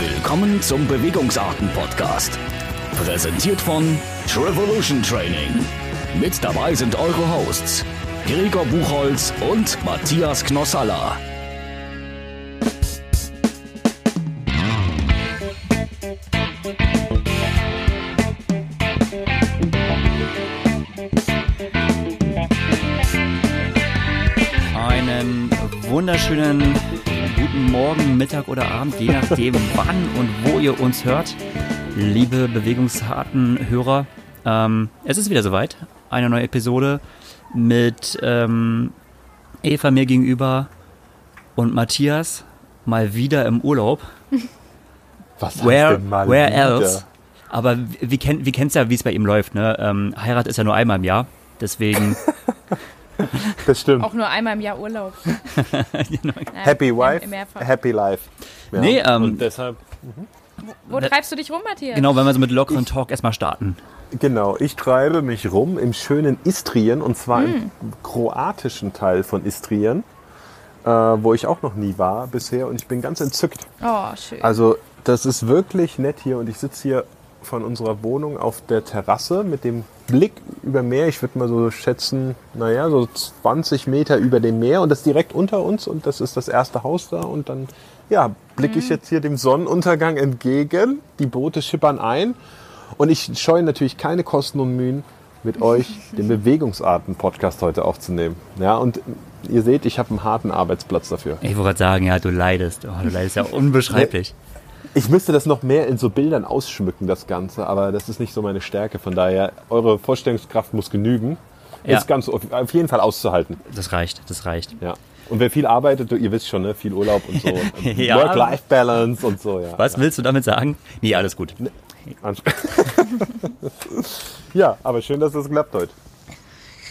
Willkommen zum Bewegungsarten-Podcast. Präsentiert von Trevolution Training. Mit dabei sind eure Hosts Gregor Buchholz und Matthias Knossalla. Einen wunderschönen guten Morgen, Mittag oder Abend, je nachdem wann und wo ihr uns hört. Liebe bewegungsharten Hörer, ähm, es ist wieder soweit. Eine neue Episode mit ähm, Eva mir gegenüber und Matthias mal wieder im Urlaub. Was Where, heißt denn mal where wieder? else? Aber wie, wie kennt wie kennt's ja, wie es bei ihm läuft. Ne? Ähm, Heirat ist ja nur einmal im Jahr. Deswegen, Das stimmt. Auch nur einmal im Jahr Urlaub. Genau. Happy Wife, Mehrfach. Happy Life. Ja. nee, ähm, Und deshalb, Wo treibst du dich rum, Matthias? genau, wenn wir so mit lockeren Talk erstmal starten. genau, ich treibe mich rum im schönen Istrien und zwar Hm. im kroatischen Teil von Istrien, äh, wo ich auch noch nie war bisher und ich bin ganz entzückt. Oh, schön. Also das ist wirklich nett hier und ich sitze hier von unserer Wohnung auf der Terrasse mit dem Blick über Meer. Ich würde mal so schätzen, naja, so 20 Meter über dem Meer und das direkt unter uns und das ist das erste Haus da und dann, ja, blicke ich jetzt hier dem Sonnenuntergang entgegen. Die Boote schippern ein und ich scheue natürlich keine Kosten und Mühen, mit euch den Bewegungsarten-Podcast heute aufzunehmen. Ja, und ihr seht, ich habe einen harten Arbeitsplatz dafür. Ich wollte gerade sagen, ja, du leidest. Oh, du leidest ja unbeschreiblich. Ich müsste das noch mehr in so Bildern ausschmücken, das Ganze, aber das ist nicht so meine Stärke. Von daher, eure Vorstellungskraft muss genügen. Ja. Ist ganz auf jeden Fall auszuhalten. Das reicht, das reicht. Ja. Und wer viel arbeitet, ihr wisst schon, ne? viel Urlaub und so. Ja. Work-Life-Balance und so, ja. Was willst du damit sagen? Nee, alles gut. Ans- ja, aber schön, dass das klappt heute.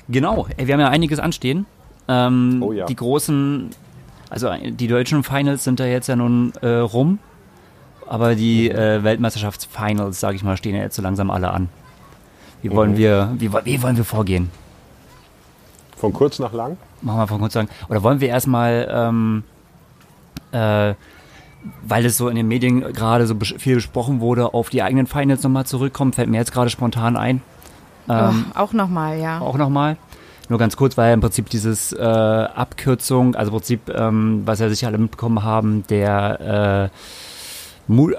Genau, ey, wir haben ja einiges anstehen. Ähm, Oh ja. Die großen, also die deutschen Finals sind da jetzt ja nun äh, rum. Aber die äh, Weltmeisterschaftsfinals, sage ich mal, stehen ja jetzt so langsam alle an. Wie wollen Mhm. wir, wie, wie wollen wir vorgehen? Von kurz nach lang. Machen wir von kurz sagen. Oder wollen wir erstmal, ähm, äh, weil es so in den Medien gerade so bes- viel besprochen wurde, auf die eigenen Finals nochmal zurückkommen? Fällt mir jetzt gerade spontan ein. Ähm, oh, auch nochmal, ja. auch nochmal. Nur ganz kurz, weil im Prinzip dieses äh, Abkürzung, also im Prinzip, ähm, was ja sicher alle mitbekommen haben, der, äh,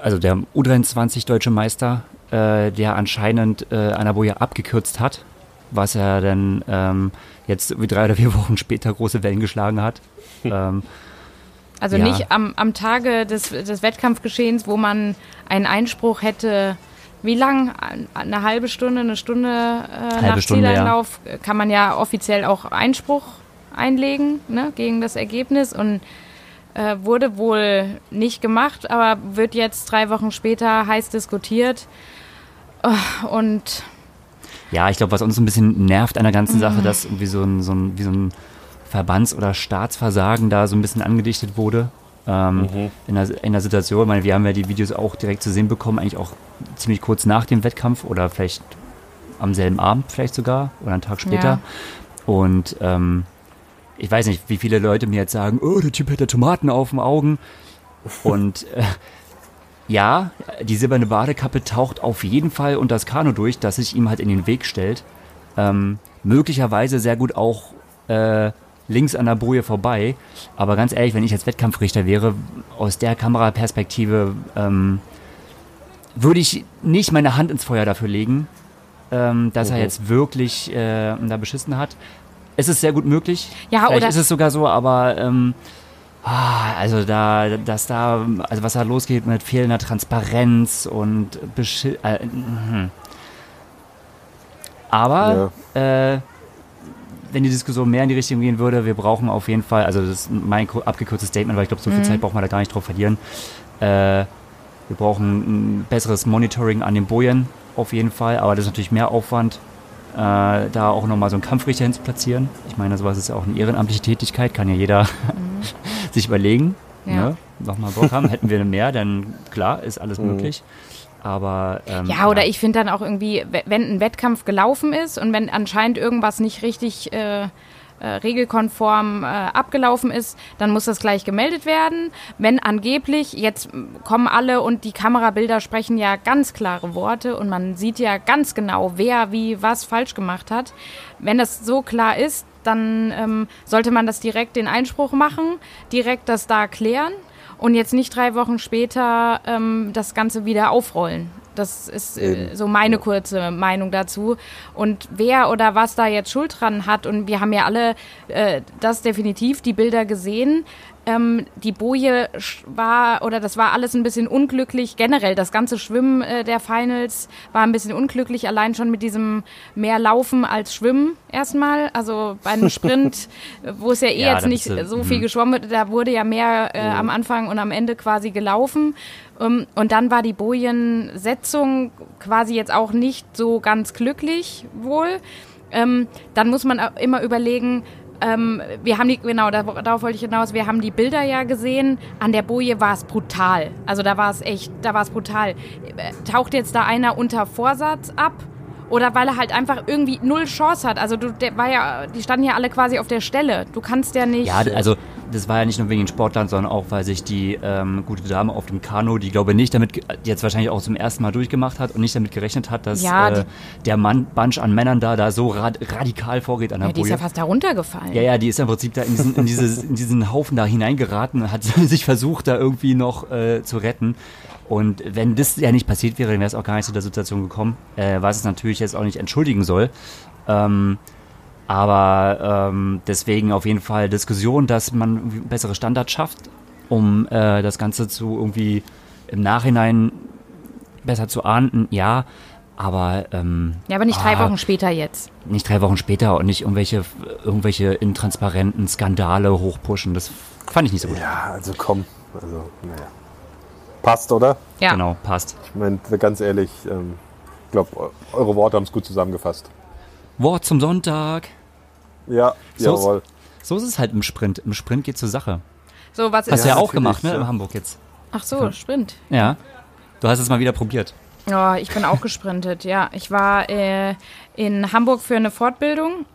also der U23 deutsche Meister, äh, der anscheinend äh, Anaboya abgekürzt hat, was er dann ähm, jetzt wie drei oder vier Wochen später große Wellen geschlagen hat. ähm, Also ja. nicht am, am Tage des, des Wettkampfgeschehens, wo man einen Einspruch hätte. Wie lang? Eine halbe Stunde, eine Stunde äh, Halbe nach Stunde, ja. Zieleinlauf äh, kann man ja offiziell auch Einspruch einlegen ne, gegen das Ergebnis und äh, wurde wohl nicht gemacht, aber wird jetzt drei Wochen später heiß diskutiert. Oh, und Ja, ich glaube, was uns ein bisschen nervt an der ganzen Sache, dass irgendwie so ein, so ein, wie so ein Verbands- oder Staatsversagen da so ein bisschen angedichtet wurde. Ähm, in, der, in der Situation, ich meine, wir haben ja die Videos auch direkt zu sehen bekommen, eigentlich auch ziemlich kurz nach dem Wettkampf oder vielleicht am selben Abend vielleicht sogar oder einen Tag später. Ja. Und ähm, ich weiß nicht, wie viele Leute mir jetzt sagen, oh, der Typ hätte Tomaten auf den Augen. Und äh, ja, die silberne Badekappe taucht auf jeden Fall unter das Kanu durch, das sich ihm halt in den Weg stellt. Ähm, möglicherweise sehr gut auch äh, links an der Boje vorbei. Aber ganz ehrlich, wenn ich als Wettkampfrichter wäre, aus der Kameraperspektive ähm, würde ich nicht meine Hand ins Feuer dafür legen, ähm, dass er Mhm. jetzt wirklich äh, da beschissen hat. Es ist sehr gut möglich. Ja, Vielleicht oder- ist es sogar so, aber ähm, ah, also da, dass da, also was da losgeht mit fehlender Transparenz und Beschi äh, mhm. aber äh, wenn die Diskussion mehr in die Richtung gehen würde, wir brauchen auf jeden Fall, also das ist mein abgekürztes Statement, weil ich glaube, so viel Zeit braucht man da gar nicht drauf verlieren. Äh, wir brauchen ein besseres Monitoring an den Bojen auf jeden Fall, aber das ist natürlich mehr Aufwand, äh, da auch nochmal so einen Kampfrichter hin zu platzieren. Ich meine, sowas ist ja auch eine ehrenamtliche Tätigkeit, kann ja jeder sich überlegen. Ja. Ne? Nochmal Bock haben, hätten wir mehr, dann klar, ist alles möglich. Aber ähm, Ja, oder ich finde dann auch irgendwie, we- wenn ein Wettkampf gelaufen ist und wenn anscheinend irgendwas nicht richtig äh, äh, regelkonform äh, abgelaufen ist, dann muss das gleich gemeldet werden. Wenn angeblich, jetzt kommen alle und die Kamerabilder sprechen ja ganz klare Worte und man sieht ja ganz genau, wer wie was falsch gemacht hat. Wenn das so klar ist, dann ähm, sollte man das direkt den Einspruch machen, direkt das da klären und jetzt nicht drei Wochen später ähm, das Ganze wieder aufrollen. Das ist äh, so meine kurze Meinung dazu. Und wer oder was da jetzt Schuld dran hat, und wir haben ja alle äh, das definitiv, die Bilder gesehen, ähm, die Boje war, oder das war alles ein bisschen unglücklich. Generell, das ganze Schwimmen äh, der Finals war ein bisschen unglücklich, allein schon mit diesem mehr Laufen als Schwimmen erstmal. Also bei einem Sprint, wo es ja eh ja, jetzt nicht du, so viel mhm. geschwommen wird, da wurde ja mehr äh, am Anfang und am Ende quasi gelaufen. Um, ähm, und dann war die Bojensetzung quasi jetzt auch nicht so ganz glücklich wohl. Ähm, dann muss man immer überlegen, ähm, wir haben die, genau, darauf wollte ich hinaus, wir haben die Bilder ja gesehen. An der Boje war es brutal. Also da war es echt, da war es brutal. Taucht jetzt da einer unter Vorsatz ab? Oder weil er halt einfach irgendwie null Chance hat. Also du, der war ja, die standen ja alle quasi auf der Stelle. Du kannst ja nicht. Ja, also das war ja nicht nur wegen den Sportlern, sondern auch, weil sich die ähm, gute Dame auf dem Kanu, die glaube nicht damit, die jetzt wahrscheinlich auch zum ersten Mal durchgemacht hat und nicht damit gerechnet hat, dass ja, äh, der Mann, Bunch an Männern da, da so rad, radikal vorgeht an der ja, Die Boje. ist ja fast da runtergefallen. Ja, ja, die ist im Prinzip da in diesen, in dieses, in diesen Haufen da hineingeraten und hat sich versucht, da irgendwie noch äh, zu retten. Und wenn das ja nicht passiert wäre, dann wäre es auch gar nicht zu der Situation gekommen, äh, was es natürlich jetzt auch nicht entschuldigen soll. Ähm, aber ähm, deswegen auf jeden Fall Diskussion, dass man bessere Standards schafft, um äh, das Ganze zu irgendwie im Nachhinein besser zu ahnden, ja. Aber ähm, ja, aber nicht drei ah, Wochen später jetzt. Nicht drei Wochen später und nicht irgendwelche irgendwelche intransparenten Skandale hochpushen. Das fand ich nicht so gut. Ja, also komm, also naja. Passt, oder? Ja. Genau, passt. Ich meine, ganz ehrlich, ähm, ich glaube, eure Worte haben es gut zusammengefasst. Wort zum Sonntag. Ja, so jawohl. Ist, so ist es halt im Sprint. Im Sprint geht zur Sache. So, was Hast du ja, ja auch gemacht, ne, in Hamburg jetzt. Ach so, Sprint. Ja. Du hast es mal wieder probiert. Ja, ich bin auch gesprintet, ja. Ich war äh, in Hamburg für eine Fortbildung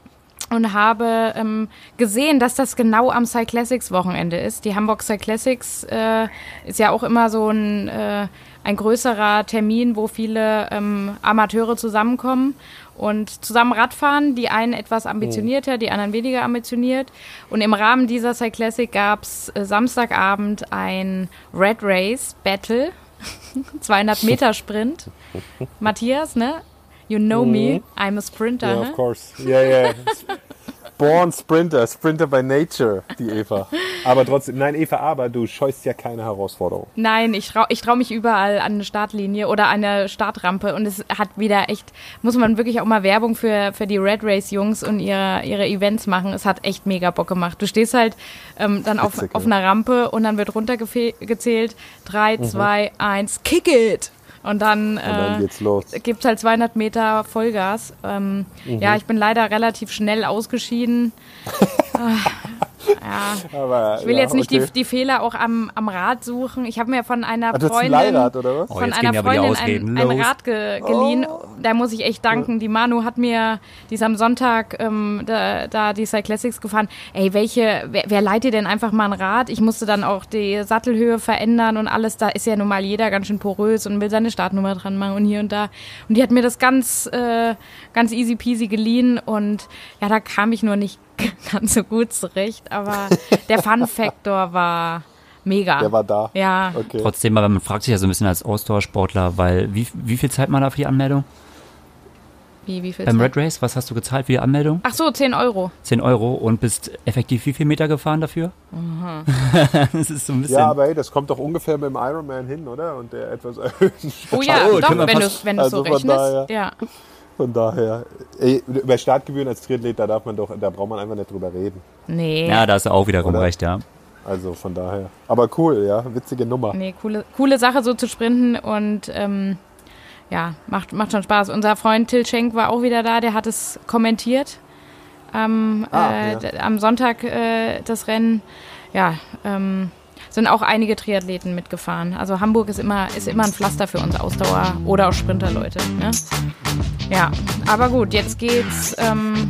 und habe ähm, gesehen, dass das genau am Cyclassics Wochenende ist. Die Hamburg Cyclassics äh, ist ja auch immer so ein, äh, ein größerer Termin, wo viele ähm, Amateure zusammenkommen und zusammen Radfahren. Die einen etwas ambitionierter, die anderen weniger ambitioniert. Und im Rahmen dieser Cyclassic gab es äh, Samstagabend ein Red Race Battle. 200 Meter Sprint. Matthias, ne? You know mhm. me, I'm a sprinter. Yeah, of course. Yeah, yeah. Born Sprinter, Sprinter by Nature, die Eva. Aber trotzdem, nein, Eva, aber du scheust ja keine Herausforderung. Nein, ich traue ich trau mich überall an eine Startlinie oder an eine Startrampe und es hat wieder echt, muss man wirklich auch mal Werbung für, für die Red Race Jungs und ihre, ihre Events machen. Es hat echt mega Bock gemacht. Du stehst halt ähm, dann auf, auf einer Rampe und dann wird runtergezählt. Drei, mhm. zwei, eins, kick it! Und dann, dann äh, gibt es halt 200 Meter Vollgas. Ähm, mhm. Ja, ich bin leider relativ schnell ausgeschieden. Ja. Aber, ich will ja, jetzt nicht okay. die, die Fehler auch am, am Rad suchen. Ich habe mir von einer Ach, Freundin, Leirad, oder was? Oh, von einer Freundin ein, ein, Rad ge, geliehen. Oh. Da muss ich echt danken. Die Manu hat mir, die ist am Sonntag ähm, da, da die Cyclassics gefahren. Ey, welche, wer, wer leiht dir denn einfach mal ein Rad? Ich musste dann auch die Sattelhöhe verändern und alles. Da ist ja nun mal jeder ganz schön porös und will seine Startnummer dran machen und hier und da. Und die hat mir das ganz, äh, ganz easy peasy geliehen und ja, da kam ich nur nicht ganz so gut zurecht, aber der Fun-Faktor war mega. Der war da. Ja. Okay. Trotzdem, aber man fragt sich ja so ein bisschen als Ausdauersportler, weil wie, wie viel Zeit man da für die Anmeldung? Wie, wie viel Beim Zeit? Red Race, was hast du gezahlt für die Anmeldung? Ach so, 10 Euro. 10 Euro und bist effektiv wie viel Meter gefahren dafür? Mhm. das ist so ein bisschen. Ja, aber hey, das kommt doch ungefähr mit dem Ironman hin, oder? Und der etwas erhöhten Oh ja, oh, doch, wenn du, wenn du also so rechnest. Daher, ja. Von daher, ey, über Startgebühren als Triathlet, da darf man doch, da braucht man einfach nicht drüber reden. Nee. Ja, da hast du auch wiederum Oder? recht, ja. Also von daher. Aber cool, ja, witzige Nummer. Nee, coole, coole Sache so zu sprinten und ähm, ja, macht, macht schon Spaß. Unser Freund Till Schenk war auch wieder da, der hat es kommentiert. Ähm, ah, äh, ja. Am Sonntag äh, das Rennen. Ja, ähm, sind auch einige Triathleten mitgefahren. Also Hamburg ist immer, ist immer ein Pflaster für uns Ausdauer oder auch Sprinterleute. Ne? Ja, aber gut, jetzt geht's ähm,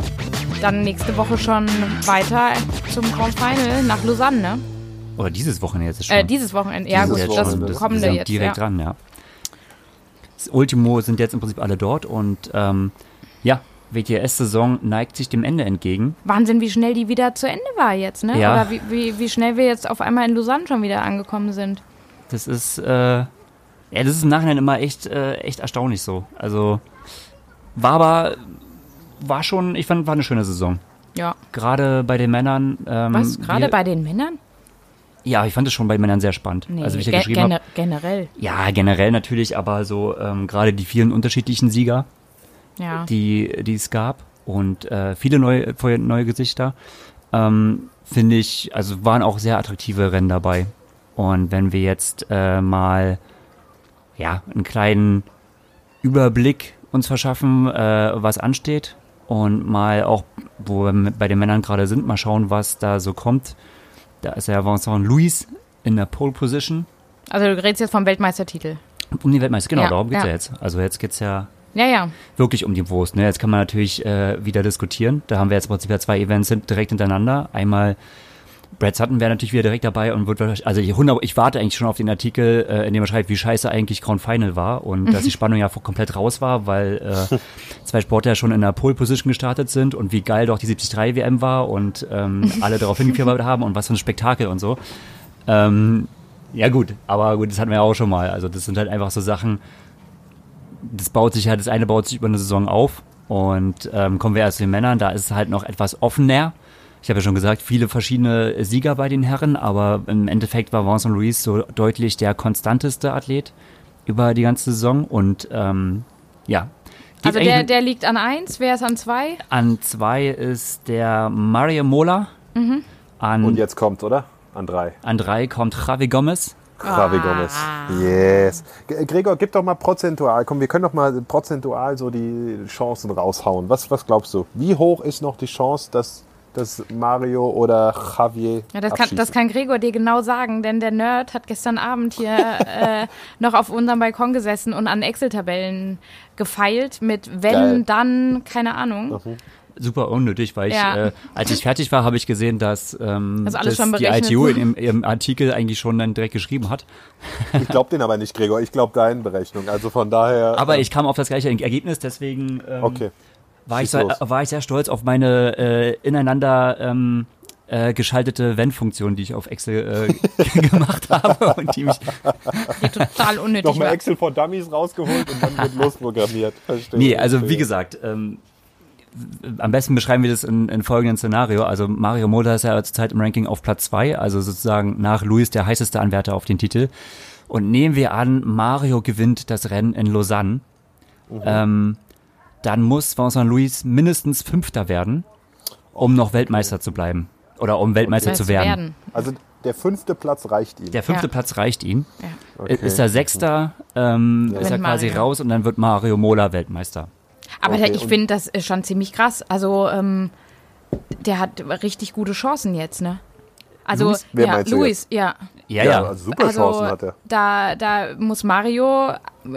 dann nächste Woche schon weiter zum Grand Final nach Lausanne, ne? Oder dieses Wochenende jetzt schon. Äh, dieses Wochenende, ja Dieses gut, das Wochenende. wir kommende sind jetzt. direkt ja. dran, ja. Das Ultimo sind jetzt im Prinzip alle dort und ähm, ja, WTS-Saison neigt sich dem Ende entgegen. Wahnsinn, wie schnell die wieder zu Ende war jetzt, ne? Ja. Oder wie, wie, wie schnell wir jetzt auf einmal in Lausanne schon wieder angekommen sind. Das ist, äh, ja, das ist im Nachhinein immer echt, äh, echt erstaunlich so. Also war aber, war schon, ich fand, war eine schöne Saison. Ja. Gerade bei den Männern. Ähm, Was? Gerade bei den Männern? Ja, ich fand es schon bei Männern sehr spannend. Nee, also wie ich ja ge geschrieben gener habe. generell. Ja, generell natürlich, aber so ähm, gerade die vielen unterschiedlichen Sieger, Ja. die, die es gab und äh, viele neue, neue Gesichter, ähm, finde ich, also waren auch sehr attraktive Rennen dabei. Und wenn wir jetzt äh, mal ja einen kleinen Überblick uns verschaffen, äh, was ansteht und mal auch, wo wir bei den Männern gerade sind, mal schauen, was da so kommt. Da ist ja Vincent Louis in der Pole Position Also du redest jetzt vom Weltmeistertitel. um die Weltmeister. Genau, Ja, darum geht's ja. ja. jetzt. Also jetzt geht's ja Ja, ja. wirklich um die Wurst. Ne? Jetzt kann man natürlich äh, wieder diskutieren. Da haben wir jetzt im Prinzip ja zwei Events direkt hintereinander. Einmal Brad Sutton wäre natürlich wieder direkt dabei und wird wahrscheinlich, also ich, 100 ich warte eigentlich schon auf den Artikel, äh, in dem er schreibt, wie scheiße eigentlich Grand Final war und dass die Spannung ja komplett raus war, weil äh, zwei Sportler ja schon in der Pole Position gestartet sind und wie geil doch die 73 WM war und ähm, alle darauf hingefiebert haben und was für ein Spektakel und so. Ähm, ja gut, aber gut, das hatten wir ja auch schon mal. Also das sind halt einfach so Sachen, das baut sich halt, das eine baut sich über eine Saison auf. Und ähm, kommen wir erst zu den Männern, da ist es halt noch etwas offener. Ich habe ja schon gesagt, viele verschiedene Sieger bei den Herren, aber im Endeffekt war Vincent Louis so deutlich der konstanteste Athlet über die ganze Saison. Und ähm, ja. Also der, der liegt an eins, wer ist an zwei? an zwei ist der Mario Mola. An, Und jetzt kommt, oder? An drei. an drei kommt Javi Gomez. Javi Gomez. Yes. G- Gregor, gib doch mal prozentual. Komm, wir können doch mal prozentual so die Chancen raushauen. Was, was glaubst du? Wie hoch ist noch die Chance, dass, dass Mario oder Javier Ja, das kann, das kann Gregor dir genau sagen, denn der Nerd hat gestern Abend hier äh, noch auf unserem Balkon gesessen und an Excel-Tabellen gefeilt mit wenn, Geil. dann, keine Ahnung. Super unnötig, weil ich, Ja. äh, als ich fertig war, habe ich gesehen, dass, ähm, alles dass schon die. ITU in ihrem, ihrem Artikel eigentlich schon dann direkt geschrieben hat. Ich glaube den aber nicht, Gregor. Ich glaube deinen Berechnung. Also von daher. Aber äh, ich kam auf das gleiche Ergebnis, deswegen ähm, Okay. war, ich sehr, war ich sehr stolz auf meine äh, ineinander ähm, äh, geschaltete Wenn-Funktion, die ich auf Excel äh, gemacht habe und die mich Die total unnötig Nochmal war. Excel for Dummies rausgeholt und dann wird losprogrammiert. Verstehe. Nee, also wie gesagt, ähm, am besten beschreiben wir das in, in folgendem Szenario. Also Mario Mola ist ja zurzeit im Ranking auf Platz zwei, also sozusagen nach Luis der heißeste Anwärter auf den Titel. Und nehmen wir an, Mario gewinnt das Rennen in Lausanne, ähm, dann muss Vincent Luis mindestens Fünfter werden, um noch Weltmeister zu bleiben. Oder um Weltmeister Das zu werden. Also der fünfte Platz reicht ihm. Der fünfte Ja. Platz reicht ihm. Ja. Okay. Ist er Sechster, ähm, ist er quasi Mario. raus und dann wird Mario Mola Weltmeister. Aber Okay, ich finde, das ist schon ziemlich krass. Also, ähm, der hat richtig gute Chancen jetzt, ne? Also, Luis? Wer ja, Luis, ja. Ja, ja, ja. also super Also, Chancen hat er. da, da muss Mario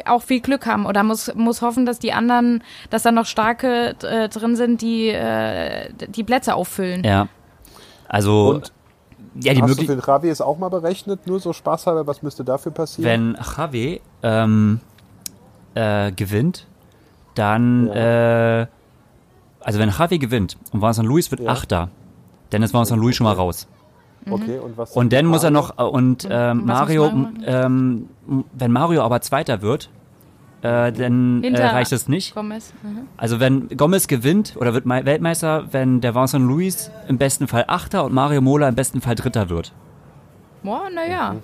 auch viel Glück haben oder muss, muss hoffen, dass die anderen, dass da noch starke äh, drin sind, die äh, die Plätze auffüllen. Ja. Also, Und ja, die hast du Möglichkeit. für Javi es auch mal berechnet? Nur so spaßhalber, was müsste dafür passieren? Wenn Javi ähm, äh, gewinnt, dann, äh, also wenn Javi gewinnt und Vincent Louis wird Ja. Achter, dann ist Vincent Louis schon mal raus. Okay, und was? Und dann muss er noch, äh, und ähm, was muss Mario, ähm, wenn Mario aber Zweiter wird, äh, dann äh, reicht es nicht. Gomez. Mhm. Also wenn Gomez gewinnt oder wird Mei- Weltmeister, wenn der Vincent Louis im besten Fall Achter und Mario Mola im besten Fall Dritter wird. Boah, naja.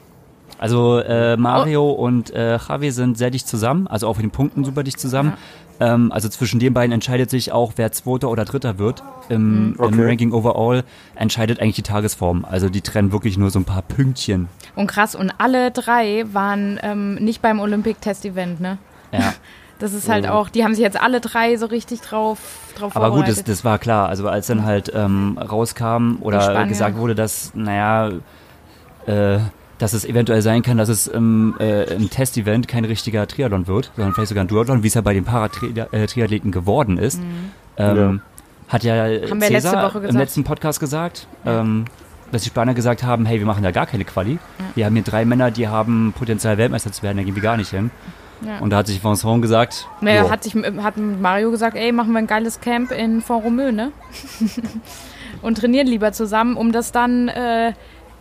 Also äh, Mario und äh, Javi sind sehr dicht zusammen, also auch in den Punkten super dicht zusammen. Ähm, also zwischen den beiden entscheidet sich auch, wer Zweiter oder Dritter wird. Im, im Okay. Ranking Overall entscheidet eigentlich die Tagesform. Also die trennen wirklich nur so ein paar Pünktchen. Und krass, und alle drei waren ähm, nicht beim Olympic-Test-Event, ne? Ja. Das ist halt auch, die haben sich jetzt alle drei so richtig drauf, drauf Aber gut, das, das war klar. Also als dann halt ähm, rauskam oder gesagt wurde, dass, naja, äh, dass es eventuell sein kann, dass es im, äh, im Testevent kein richtiger Triathlon wird, sondern vielleicht sogar ein Duathlon, wie es ja bei den Paratriathleten geworden ist, ähm, Hat ja Haben wir letzte Cäsar Woche im letzten Podcast gesagt, ähm, dass die Spanier gesagt haben, hey, wir machen da gar keine Quali. Wir haben hier drei Männer, die haben Potenzial Weltmeister zu werden, da gehen wir gar nicht hin. Ja. Und da hat sich Vincent gesagt, Naja, hat, sich, hat Mario gesagt, ey, machen wir ein geiles Camp in Font-Romeu, ne? Und trainieren lieber zusammen, um das dann, äh,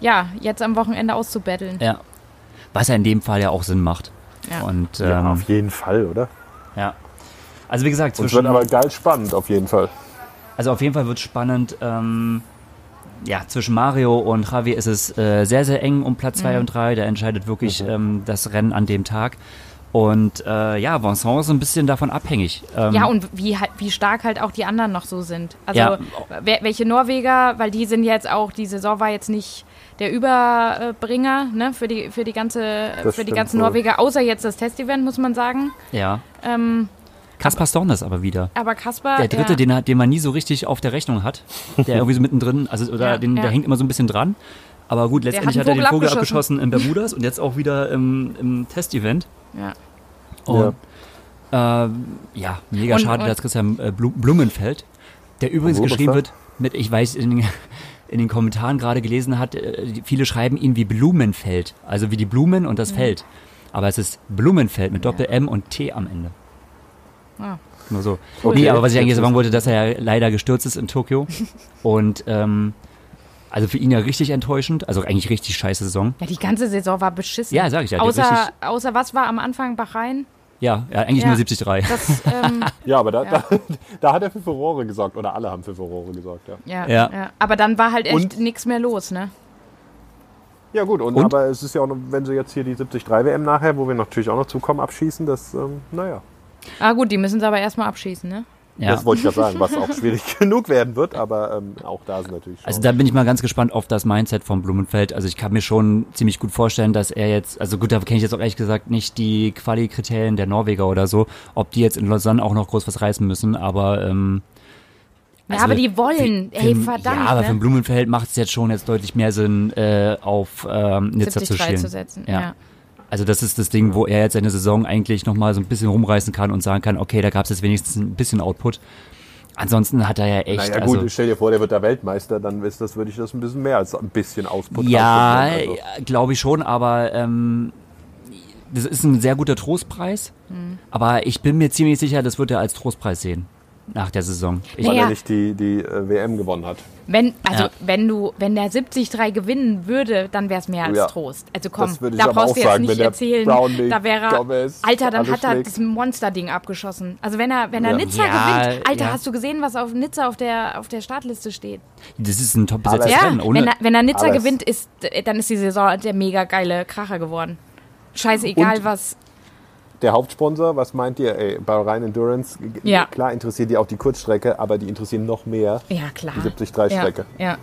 ja, jetzt am Wochenende auszubetteln. ja. Was ja in dem Fall ja auch Sinn macht. Ja. Und ähm, Ja, ja, auf jeden Fall, oder? Also wie gesagt, Und es zwischen, wird aber geil spannend, auf jeden Fall. also auf jeden Fall wird spannend. Ähm, ja, zwischen Mario und Javi ist es äh, sehr, sehr eng um Platz 2 und 3. Da entscheidet wirklich ähm, das Rennen an dem Tag. Und äh, ja, Vincent ist ein bisschen davon abhängig. Ähm, Ja, und wie, halt- wie stark halt auch die anderen noch so sind. Also Ja. wer, welche Norweger, weil die sind jetzt auch, die Saison war jetzt nicht der Überbringer ne, für, die, für die ganze, Das für die ganzen wohl. Norweger, außer jetzt das Testevent, muss man sagen. ja. Ähm, Kaspar Stornes aber wieder. aber Kaspar. Der dritte, ja, den, den man nie so richtig auf der Rechnung hat. Der irgendwie so mittendrin, also oder Ja, den, ja. der hängt immer so ein bisschen dran. Aber gut, letztendlich hat hat, er den Vogel abgeschossen in Bermudas und jetzt auch wieder im, im Testevent. ja. Und ja, ähm, ja mega Und- schade, und- dass Christian äh, Blum- Blumenfeld, der übrigens geschrieben wird mit, ich weiß, in den, in den Kommentaren gerade gelesen hat, äh, viele schreiben ihn wie Blumenfeld, also wie die Blumen und das Feld. Aber es ist Blumenfeld mit Doppel-M und T am Ende. Ah. Nur so. Okay. Nee, aber was ich eigentlich sagen wollte, dass er ja leider gestürzt ist in Tokio. und ähm, also für ihn ja richtig enttäuschend, also eigentlich richtig scheiße Saison. ja, die ganze Saison war beschissen. Ja, sag ich ja. Außer, außer was war am Anfang Bahrain? Ja, ja, eigentlich Ja. nur 73. Das, ähm, Ja, aber da, Ja. Da, da hat er für Furore gesorgt. Oder alle haben für Furore gesorgt, ja. ja, Ja. ja. Aber dann war halt echt nichts mehr los, ne? Ja gut, und, Und? aber es ist ja auch noch, wenn sie jetzt hier die 73 WM nachher, wo wir natürlich auch noch zukommen, abschießen, das, ähm, naja, Ah gut, die müssen sie aber erstmal abschießen, ne? Ja. das wollte ich ja sagen, was auch schwierig genug werden wird, aber ähm, auch da sind natürlich Also Chancen. da bin ich mal ganz gespannt auf das Mindset von Blumenfeld. Also ich kann mir schon ziemlich gut vorstellen, dass er jetzt, also gut, da kenne ich jetzt auch ehrlich gesagt nicht die Quali-Kriterien der Norweger oder so, ob die jetzt in Lausanne auch noch groß was reißen müssen, aber ähm, Ja, Also aber die wollen, für- ey, für- verdammt, Ja, aber für ne? Blumenfeld macht es jetzt schon jetzt deutlich mehr Sinn, äh, auf ähm, Nizza zu 73 schielen. zu setzen. Ja. Ja. Also das ist das Ding, wo er jetzt seine Saison eigentlich nochmal so ein bisschen rumreißen kann und sagen kann, okay, da gab es jetzt wenigstens ein bisschen Output. Ansonsten hat er ja echt, naja gut, also, stell dir vor, der wird da Weltmeister, dann ist das, würde ich das ein bisschen mehr als ein bisschen Ausput Ja, also. glaube ich schon, aber ähm, das ist ein sehr guter Trostpreis. Mhm. Aber ich bin mir ziemlich sicher, das wird er als Trostpreis sehen nach der Saison. Ich, weil Naja. er nicht die, die äh, WM gewonnen hat. Wenn, also Ja. wenn du, wenn der 70-3 gewinnen würde, dann wäre es mehr als Ja. Trost. Also komm, da brauchst auch du jetzt sagen, nicht erzählen, da wäre er, Gomez Alter, dann hat er schlägt. das Monster-Ding abgeschossen. Also wenn er, wenn er Ja. Nizza Ja, gewinnt, Alter, ja. hast du gesehen, was auf Nizza auf der, auf der Startliste steht? das ist ein top besetztes Ja, Rennen. Ohne, wenn er, wenn er Nizza Alles. gewinnt, ist, dann ist die Saison der mega geile Kracher geworden. Scheißegal Und- was. Der Hauptsponsor, was meint ihr? Ey, Bahrain Endurance, g- Ja. klar interessiert die auch die Kurzstrecke, aber die interessieren noch mehr Ja, klar. die 73-Strecke. Ja, ja.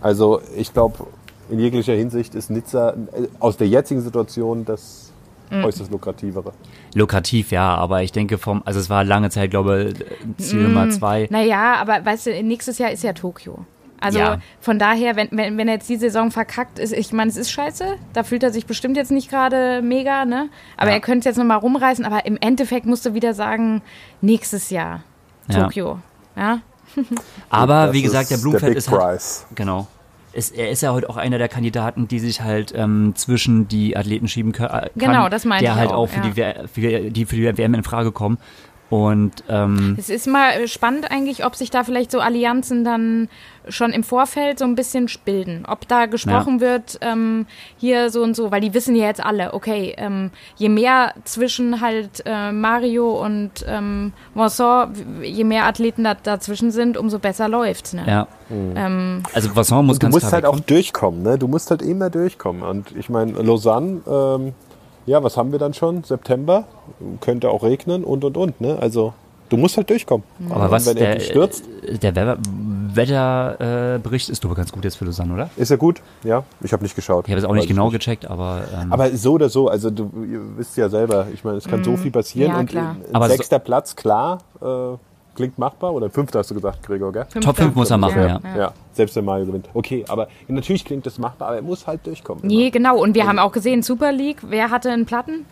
Also ich glaube, in jeglicher Hinsicht ist Nizza äh, aus der jetzigen Situation das Mhm. äußerst lukrativere. lukrativ, ja, aber ich denke vom, also es war lange Zeit, glaube ich, Ziel Nummer zwei. Naja, aber weißt du, nächstes Jahr ist ja Tokio. Also Ja. von daher, wenn, wenn, wenn er jetzt die Saison verkackt ist, ich meine, es ist scheiße, da fühlt er sich bestimmt jetzt nicht gerade mega, ne? Aber Ja. er könnte es jetzt nochmal rumreißen, aber im Endeffekt musst du wieder sagen, nächstes Jahr Ja. Tokio. Ja? Aber Das wie gesagt, der Big ist halt, genau. Ist, er ist ja heute auch einer der Kandidaten, die sich halt ähm, zwischen die Athleten schieben kö- äh, kann. Genau, das meinte Der ich halt auch, auch für, ja. die, für die für die WM in Frage kommen. Und ähm, Es ist mal spannend eigentlich, ob sich da vielleicht so Allianzen dann schon im Vorfeld so ein bisschen bilden. Ob da gesprochen wird, ähm, hier so und so, weil die wissen ja jetzt alle, okay, ähm, je mehr zwischen halt äh, Mario und ähm, Vincent, je mehr Athleten da, dazwischen sind, umso besser läuft's. Ne? ja, Ähm, also Vasson muss Du ganz musst klar halt auch wegkommen. durchkommen, ne? Du musst halt immer durchkommen. Und ich meine, Lausanne, ähm, ja, was haben wir dann schon? September? Könnte auch regnen und und und, ne? Also du musst halt durchkommen. Aber Und was wenn er der, stürzt, der Wetter- Wetterbericht ist doch ganz gut jetzt für Lausanne, oder? ist er gut? Ja, ich habe nicht geschaut. Ich habe es auch nicht genau gecheckt, aber, ähm, Aber so oder so, also du ihr wisst ja selber, ich meine, es kann so viel passieren. Mhm. Ja, und klar. ein Aber so- sechster Platz, klar, äh, klingt machbar. Oder fünfter hast du gesagt, Gregor, gell? Top 5 muss er machen, ja. Ja, selbst wenn Mario gewinnt. Okay, aber natürlich klingt das machbar, aber er muss halt durchkommen. nee, genau. Und wir haben auch gesehen, Super League, wer hatte einen Platten?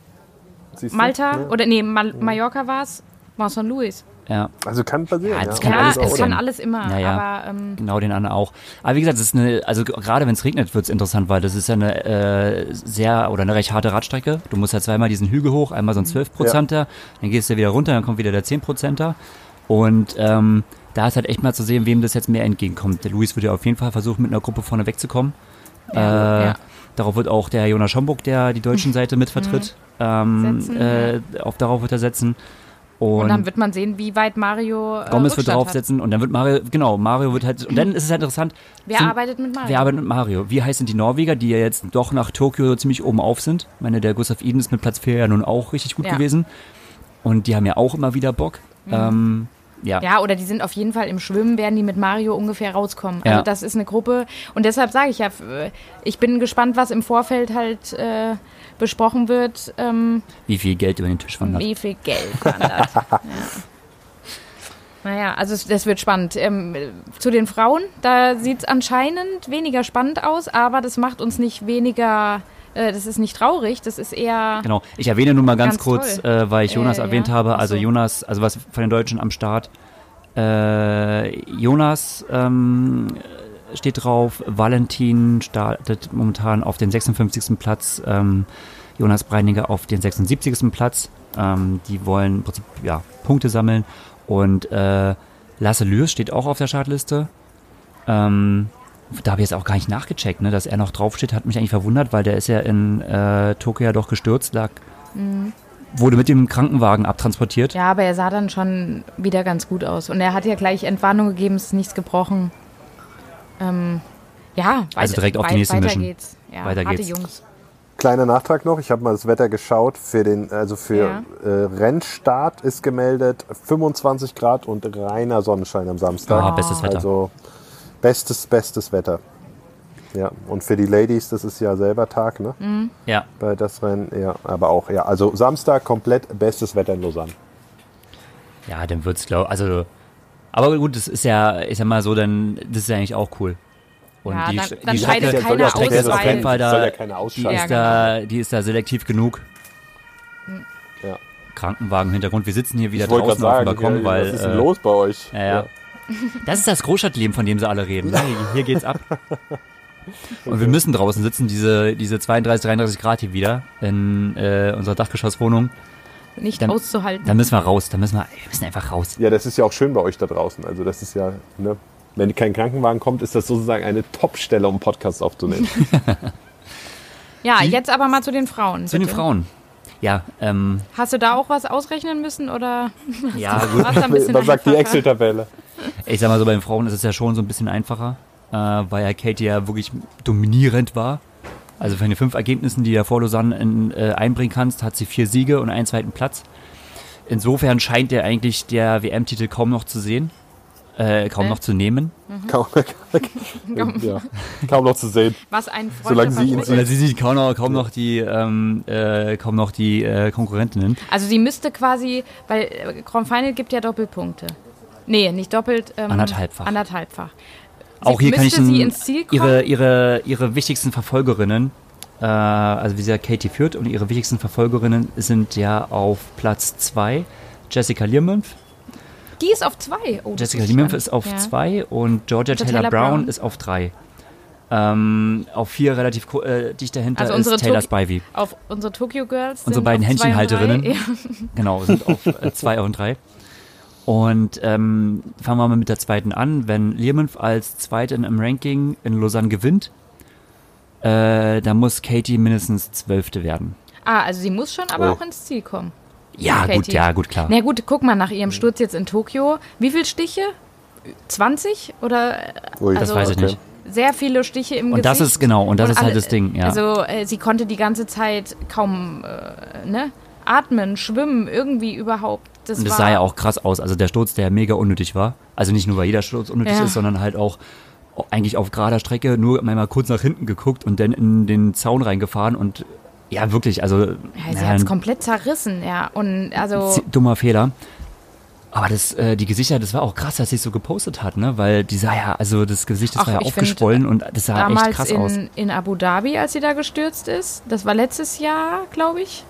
Malta? Ja. Oder nee, Mal Mallorca war's? Vincent Louis. Ja, Also kann passieren. Ja, Ja, das kann ja, alles es kann alles immer. Ja, ja. Aber ähm, genau den anderen auch. Aber wie gesagt, es ist eine, also gerade wenn es regnet, wird es interessant, weil das ist ja eine äh, sehr oder eine recht harte Radstrecke. Du musst ja zweimal diesen Hügel hoch, einmal so ein 12 Prozenter, dann gehst du wieder runter, dann kommt wieder der 10 Prozenter. Und ähm, da ist halt echt mal zu sehen, wem das jetzt mehr entgegenkommt. Der Luis wird ja auf jeden Fall versuchen, mit einer Gruppe vorne wegzukommen. Ja, äh, ja. Darauf wird auch der Jonas Schomburg, der die deutschen Seite mitvertritt, ähm, Setzen, äh, auf darauf wird er setzen. Und, und dann wird man sehen, wie weit Mario äh, Gomez wird draufsetzen und dann wird Mario, genau, Mario wird halt, und dann ist es halt interessant, Hat. Wer sind- arbeitet mit Mario? Wer arbeitet mit Mario? Wie heißen die Norweger, die ja jetzt doch nach Tokio so ziemlich oben auf sind? Ich meine, der Gustav Iden ist mit Platz 4 ja nun auch richtig gut Ja. Mhm. gewesen. Und die haben ja auch immer wieder Bock. Ähm, ja. Ja, oder die sind auf jeden Fall im Schwimmen, werden die mit Mario ungefähr rauskommen. Ja. Also das ist eine Gruppe. Und deshalb sage ich ja, äh, ich bin gespannt, was im Vorfeld halt äh, besprochen wird, ähm, Wie viel Geld über den Tisch wandert. wie viel Geld wandert. ja. Naja, also das wird spannend. Ähm, zu den Frauen, da sieht es anscheinend weniger spannend aus, aber das macht uns nicht weniger, äh, das ist nicht traurig, das ist eher... Genau. Ich erwähne nun mal ganz, Ganz kurz, äh, weil ich Jonas Äh, erwähnt ja. habe. Also so. Jonas, also was von den Deutschen am Start. Äh, Jonas ähm, steht drauf. Valentin startet momentan auf den 56. Platz. Ähm, Jonas Breininger auf den 76. Platz. Ähm, die wollen im Prinzip ja, Punkte sammeln. Und äh, Lasse Lürs steht auch auf der Startliste. Ähm, da habe ich jetzt auch gar nicht nachgecheckt, ne, dass er noch draufsteht, hat mich eigentlich verwundert, weil der ist ja in äh, Tokio ja doch gestürzt, lag, wurde mit dem Krankenwagen abtransportiert. Ja, aber er sah dann schon wieder ganz gut aus. Und er hat ja gleich Entwarnung gegeben, es ist nichts gebrochen. Ähm, ja, Also weit- direkt auf die weit- nächste weiter Mission. geht's. Ja, Weiter geht's. Jungs. Kleiner Nachtrag noch, ich habe mal das Wetter geschaut. Für den, also für äh, Rennstart ist gemeldet 25 Grad und reiner Sonnenschein am Samstag. Ah, bestes Wetter. Also bestes, bestes Wetter. Ja, und für die Ladies, das ist ja selber Tag, ne? Mhm. Ja, Bei das Rennen, ja, aber auch, ja. Also Samstag komplett bestes Wetter in Lausanne. ja, dann wird's glaube also aber gut, das ist ja, ich sag mal so, dann das ist ja eigentlich auch cool. Und Ja, die, dann- dann die scheidet Strecke, keiner die Strecke ist auf jeden weil- Fall da, Soll ja keiner die ausschalten. ist, Ja, da, die ist da selektiv genug. Ja. Krankenwagen im Hintergrund. Wir sitzen hier wieder Ich wollte draußen gerade auf dem sagen, Balkon, ja, weil was ist denn äh, los bei euch? Ja, ja. Das ist das Großstadtleben, von dem sie alle reden. Ja, hier geht's ab. Und wir müssen draußen sitzen, diese, diese 32, 33 Grad hier wieder in äh, unserer Dachgeschosswohnung. Nicht Dann- auszuhalten. Da müssen wir raus, da müssen wir, wir müssen einfach raus. Ja, das ist ja auch schön bei euch da draußen. Also das ist ja, ne, wenn kein Krankenwagen kommt, ist das sozusagen eine Top-Stelle, um einen Podcast aufzunehmen. ja, jetzt aber mal zu den Frauen. Zu den bitte. Frauen. Ja, ähm, Hast du da auch was ausrechnen müssen oder ja gut. Was sagt die? Excel-Tabelle? Ich sag mal so, bei den Frauen ist es ja schon so ein bisschen einfacher, äh, weil ja Katie ja wirklich dominierend war. Also von den fünf Ergebnissen, die du vor Lausanne in, äh, einbringen kannst, hat sie vier Siege und einen zweiten Platz. Insofern scheint der eigentlich der WM-Titel kaum noch zu sehen, äh, kaum Äh? noch zu nehmen. Kaum, ja, kaum noch zu sehen. Was ein Freund Solange sie ihn Oder sie sieht kaum noch, kaum noch die, ähm, äh, kaum noch die äh, Konkurrentinnen. Also sie müsste quasi, weil äh, Grand Final gibt ja Doppelpunkte. Nee, nicht doppelt. Ähm, Anderthalbfach. Anderthalbfach. Auch hier kann ich sie ein- ins Ziel kommen. ihre, ihre, ihre wichtigsten Verfolgerinnen, äh, also wie sie ja Katie führt, und ihre wichtigsten Verfolgerinnen sind ja auf Platz 2 Jessica Learmonth. Die ist auf zwei. Oh, Jessica spannend. ist auf Ja. 2 und Georgia Taylor, Taylor Brown, Brown. ist auf 3. Ähm, auf 4 relativ äh, dicht dahinter Also unsere ist Taylor Tok- Spivey. Auf unsere Tokyo Girls. Unsere sind beiden zwei Händchenhalterinnen. drei. Ja. Genau, sind auf 2 und 3. Und ähm, fangen wir mal mit der zweiten an. Wenn Learmonth als Zweite im Ranking in Lausanne gewinnt, äh, dann muss Katie mindestens Zwölfte werden. Ah, also sie muss schon aber Oh. auch ins Ziel kommen. Ja, Katie. gut, ja, gut, klar. Na gut, guck mal nach ihrem Sturz jetzt in Tokio. Wie viele Stiche? 20? Oder Ui, das also- weiß ich nicht. sehr viele Stiche im Und das Gesicht? ist genau, und das ist halt alle- das Ding, ja. Also äh, sie konnte die ganze Zeit kaum äh, ne? atmen, schwimmen, irgendwie überhaupt. Das, Und das war, sah ja auch krass aus. Also der Sturz, der mega unnötig war. Also nicht nur, weil jeder Sturz unnötig Ja. ist, sondern halt auch eigentlich auf gerader Strecke nur einmal kurz nach hinten geguckt und dann in den Zaun reingefahren und ja, wirklich, also Ja, sie ja, hat es komplett zerrissen, ja. Und also dummer Fehler. Aber das, äh, die Gesichter, das war auch krass, dass sie es so gepostet hat, ne? Weil die sah ja, also das Gesicht, das Ach, war ja ich find, aufgeschwollen und das sah echt krass aus. in, in Abu Dhabi, als sie da gestürzt ist, das war letztes Jahr, glaube ich.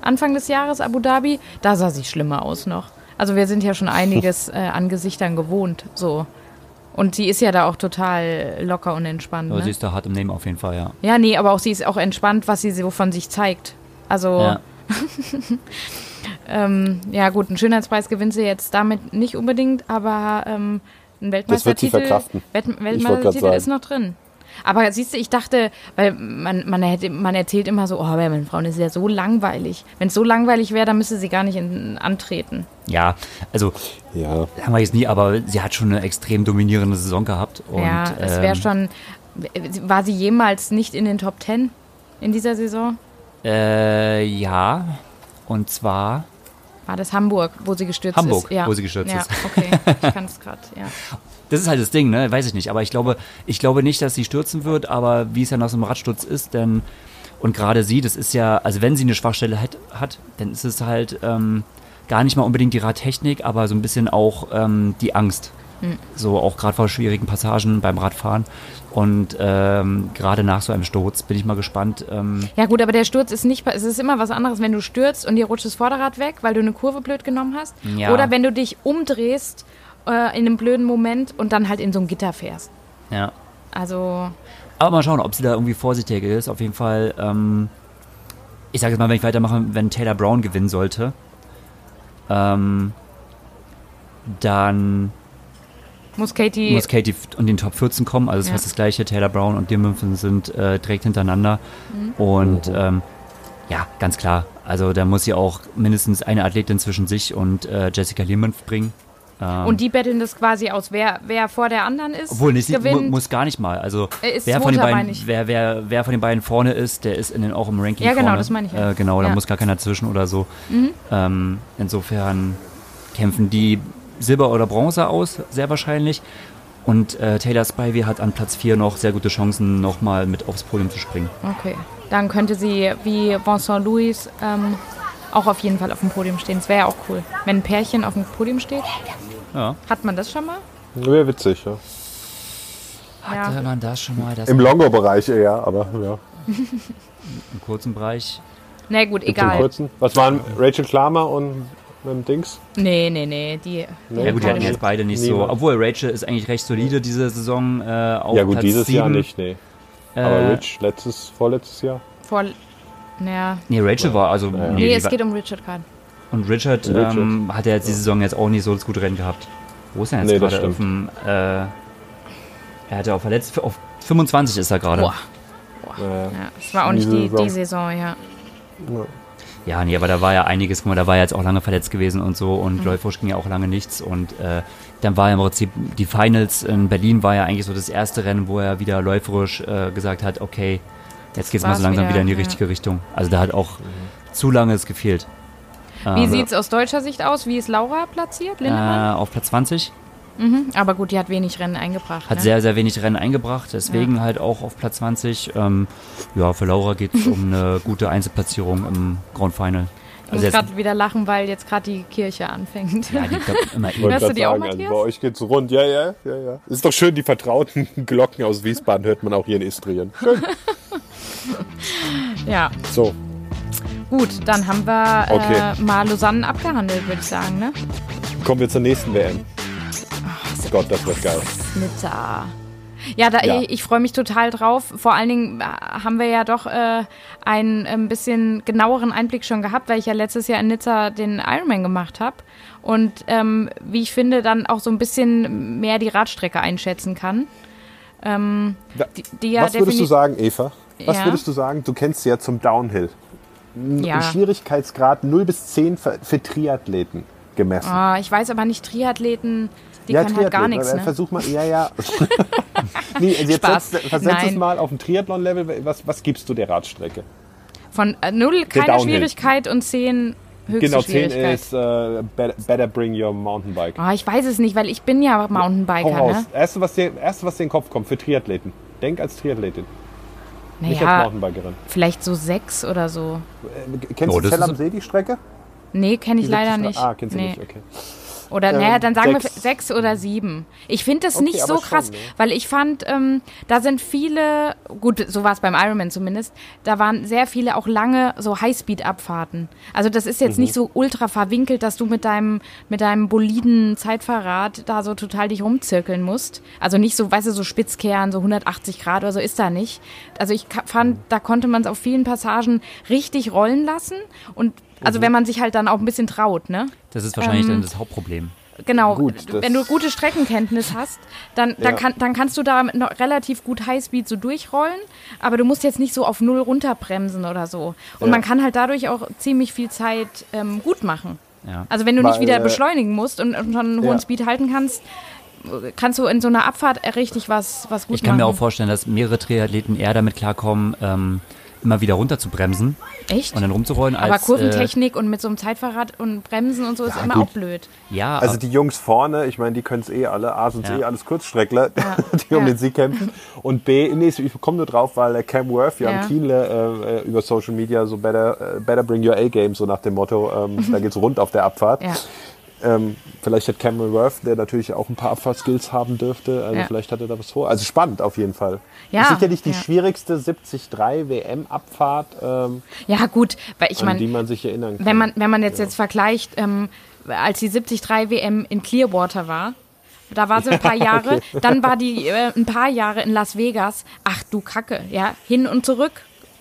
Anfang des Jahres Abu Dhabi, da sah sie schlimmer aus noch. Also wir sind ja schon einiges äh, an Gesichtern gewohnt, so. Und sie ist ja da auch total locker und entspannt. Aber Ne? sie ist da hart im Nehmen auf jeden Fall, ja. Ja, nee, aber auch sie ist auch entspannt, was sie so von sich zeigt. Also, ja. ähm, ja gut, einen Schönheitspreis gewinnt sie jetzt damit nicht unbedingt, aber ähm, ein Das wird sie Weltmeistertitel, verkraften. Welt Weltmeistertitel ist noch drin. Aber siehst du, ich dachte, weil man, man, hätte, man erzählt immer so, oh, bei meinen Frauen ist ja so langweilig. Wenn es so langweilig wäre, dann müsste sie gar nicht in, antreten. ja, also Ja. haben wir jetzt nie, aber sie hat schon eine extrem dominierende Saison gehabt. Und, ja, es wäre ähm, schon. War sie jemals nicht in den Top Ten in dieser Saison? Äh, ja, und zwar War das Hamburg, wo sie gestürzt Hamburg, ist? Ja. wo sie gestürzt ja, ist. Okay, ich kann es gerade, ja. Das ist halt das Ding, ne? Weiß ich nicht. Aber ich glaube, ich glaube nicht, dass sie stürzen wird, aber wie es ja nach so einem Radsturz ist, denn und gerade sie, das ist ja, also wenn sie eine Schwachstelle hat, hat dann ist es halt ähm, gar nicht mal unbedingt die Radtechnik, aber so ein bisschen auch ähm, die Angst. So auch gerade vor schwierigen Passagen beim Radfahren. Und ähm, gerade nach so einem Sturz bin ich mal gespannt. Ähm, Ja gut, aber der Sturz ist nicht, es ist immer was anderes, wenn du stürzt und dir rutscht das Vorderrad weg, weil du eine Kurve blöd genommen hast. Ja. Oder wenn du dich umdrehst äh, in einem blöden Moment und dann halt in so ein Gitter fährst. ja. Also, Aber mal schauen, ob sie da irgendwie vorsichtiger ist. Auf jeden Fall, ähm, ich sage jetzt mal, wenn ich weitermache, wenn Taylor Brown gewinnen sollte, ähm, dann muss Katie, muss Katie in den Top 14 kommen. Also das Ja. heißt das gleiche, Taylor Brown und Dimmonson sind äh, direkt hintereinander. Und ähm, ja, ganz klar. Also da muss sie auch mindestens eine Athletin zwischen sich und äh, Jessica Lehmann bringen. Ähm, und die betteln das quasi aus, wer, wer vor der anderen ist, obwohl, nicht, gewinnt. muss gar nicht mal. Also ist wer von, den beiden, wer, wer, wer von den beiden vorne ist, der ist in den, auch im Ranking Ja, genau, vorne. das meine ich ja. Äh, genau, da Ja. Mhm. muss gar keiner zwischen oder so. Ähm, insofern kämpfen die Silber oder Bronze aus, sehr wahrscheinlich. Und äh, Taylor Spivey hat an Platz 4 noch sehr gute Chancen, nochmal mit aufs Podium zu springen. Okay, dann könnte sie wie Vincent Louis ähm, auch auf jeden Fall auf dem Podium stehen. Das wäre ja auch cool. Wenn ein Pärchen auf dem Podium steht, Ja. hat man das schon mal? Wäre witzig, ja. Hatte Ja. man das schon mal, das Im Longo-Bereich eher, aber ja. im kurzen Bereich? Na gut, Gibt's im egal. kurzen? Was waren Rachel Klammer und mit dem Dings? Nee, nee, nee, die. Nee, Ja gut, die hatten jetzt beide nicht so. Niemand. Obwohl Rachel ist eigentlich recht solide diese Saison. Äh, auf ja gut, Platz dieses Jahr sieben. nicht, nee. Äh, Aber Rich, letztes, vorletztes Jahr. Vor, naja. Nee, Rachel war also. Ja. Nee, Nee, es geht um Richard gerade. Und Richard, Richard. Ähm, hat ja jetzt die Saison jetzt auch nicht so das gute Rennen gehabt. Wo ist er jetzt Nee, das gerade? Auf dem, äh, er hatte auch verletzt. Auf 25 ist er gerade. Boah. Naja. Ja, es war auch nicht die, die Saison, ja. Ja, nee, aber da war ja einiges. Guck mal, da war er jetzt auch lange verletzt gewesen und so. Und Mhm. Läuferisch ging ja auch lange nichts. Und äh, dann war ja im Prinzip die Finals in Berlin war ja eigentlich so das erste Rennen, wo er wieder läuferisch äh, gesagt hat, okay, jetzt geht's mal war's so langsam wieder, wieder, in die ja. richtige Richtung. Also da hat auch zu lange es gefehlt. Wie Ähm, sieht's aus deutscher Sicht aus? Wie ist Laura platziert? Lindemann? äh, auf Platz 20. Mhm. Aber gut, die hat wenig Rennen eingebracht. Hat ne? sehr, sehr wenig Rennen eingebracht, deswegen halt auch auf Platz 20. Ähm, ja, für Laura geht es um eine gute Einzelplatzierung im Grand Final. Ich muss gerade wieder lachen, weil jetzt gerade die Kirche anfängt. ja, die kommt immer eh. Hörst du die auch, sagen, also Matthias? bei euch geht's rund. Ja, ja, ja, ja. Ist doch schön, die vertrauten Glocken aus Wiesbaden hört man auch hier in Istrien. Schön. ja, So, gut, dann haben wir Okay. äh, mal Lausanne abgehandelt, würde ich sagen, ne? kommen wir zur nächsten WM. Gott, das wird geil. Nizza. Ja, da, Ja. ich, ich freue mich total drauf. Vor allen Dingen äh, haben wir ja doch äh, einen ein bisschen genaueren Einblick schon gehabt, weil ich ja letztes Jahr in Nizza den Ironman gemacht habe. Und ähm, wie ich finde, dann auch so ein bisschen mehr die Radstrecke einschätzen kann. Ähm, die, die ja Was würdest du sagen, Eva? Was Ja. würdest du sagen? Du kennst sie ja zum Downhill. Ja. Schwierigkeitsgrad 0 bis 10 für, für Triathleten gemessen. Ah, ich weiß aber nicht, Triathleten, die können halt gar nichts. Äh, Ne? Versuch mal, ja, ja. nee, also jetzt Spaß. setz, versetz es mal auf ein Triathlon-Level. Was, was gibst du der Radstrecke? Von äh, null keine Downhill. Schwierigkeit und zehn höchste Genau, 10 Schwierigkeit. ist äh, better, better bring your mountainbike. Ah, ich weiß es nicht, weil ich bin ja Hau Mountainbiker, raus. ne? Erste, was dir, erste, was dir in den Kopf kommt für Triathleten. Denk als Triathletin, nicht als Naja, Mountainbikerin. vielleicht so sechs oder so. Äh, Kennst Oh, du Zell am See, die Strecke? Nee, kenne ich Die leider 70 nicht. Ah, kennst du nee. nicht, okay. Oder Ähm, naja, dann sagen wir sechs. sechs oder sieben. Ich finde das Okay, nicht so aber schon, krass, ne? weil ich fand, ähm, da sind viele, gut, so war es beim Ironman zumindest, da waren sehr viele auch lange so Highspeed-Abfahrten. Also das ist jetzt Mhm. nicht so ultra verwinkelt, dass du mit deinem, mit deinem boliden Zeitfahrrad da so total dich rumzirkeln musst. Also nicht so, weißt du, so Spitzkehren, so 180 Grad oder so ist da nicht. Also ich fand, da konnte man es auf vielen Passagen richtig rollen lassen und also Mhm. wenn man sich halt dann auch ein bisschen traut, ne? Das ist wahrscheinlich Ähm, dann das Hauptproblem. Genau, Gut, das- wenn du gute Streckenkenntnis hast, dann, dann, Ja. kann, dann kannst du da mit noch relativ gut Highspeed so durchrollen, aber du musst jetzt nicht so auf Null runterbremsen oder so. Und Ja. man kann halt dadurch auch ziemlich viel Zeit ähm, gut machen. Ja. Also wenn du nicht Weil, wieder äh, beschleunigen musst und, und schon einen hohen Ja. Speed halten kannst, kannst du in so einer Abfahrt richtig was, was gut Ich kann machen. mir auch vorstellen, dass mehrere Triathleten eher damit klarkommen, ähm, immer wieder runter zu bremsen Echt? und dann rumzurollen. aber als, Kurventechnik und mit so einem Zeitfahrrad und Bremsen und so ist Ja, immer gut. auch blöd. Äh, ja, Also die Jungs vorne, ich meine, die können es eh alle. A sind Ja. eh alles Kurzstreckler, die um Ja. den Sieg kämpfen. Und B, nee, ich komme nur drauf, weil der Cam Worth ja, Ja. am Kienle äh, über Social Media so better, äh, better bring your A-Game, so nach dem Motto, ähm, da geht's rund auf der Abfahrt. Ja. Ähm, vielleicht hat Cameron Worth, der natürlich auch ein paar Abfahrtskills haben dürfte, also Ja. vielleicht hat er da was vor. Also spannend auf jeden Fall. Ja, ist sicherlich die ja. schwierigste 73 WM-Abfahrt, ähm, Ja, gut, weil ich an meine, die man sich erinnern kann. Wenn man, wenn man jetzt, jetzt vergleicht, ähm, als die 73 WM in Clearwater war, da war sie ein paar Jahre, dann war die äh, ein paar Jahre in Las Vegas. Ach du Kacke, ja, hin und zurück.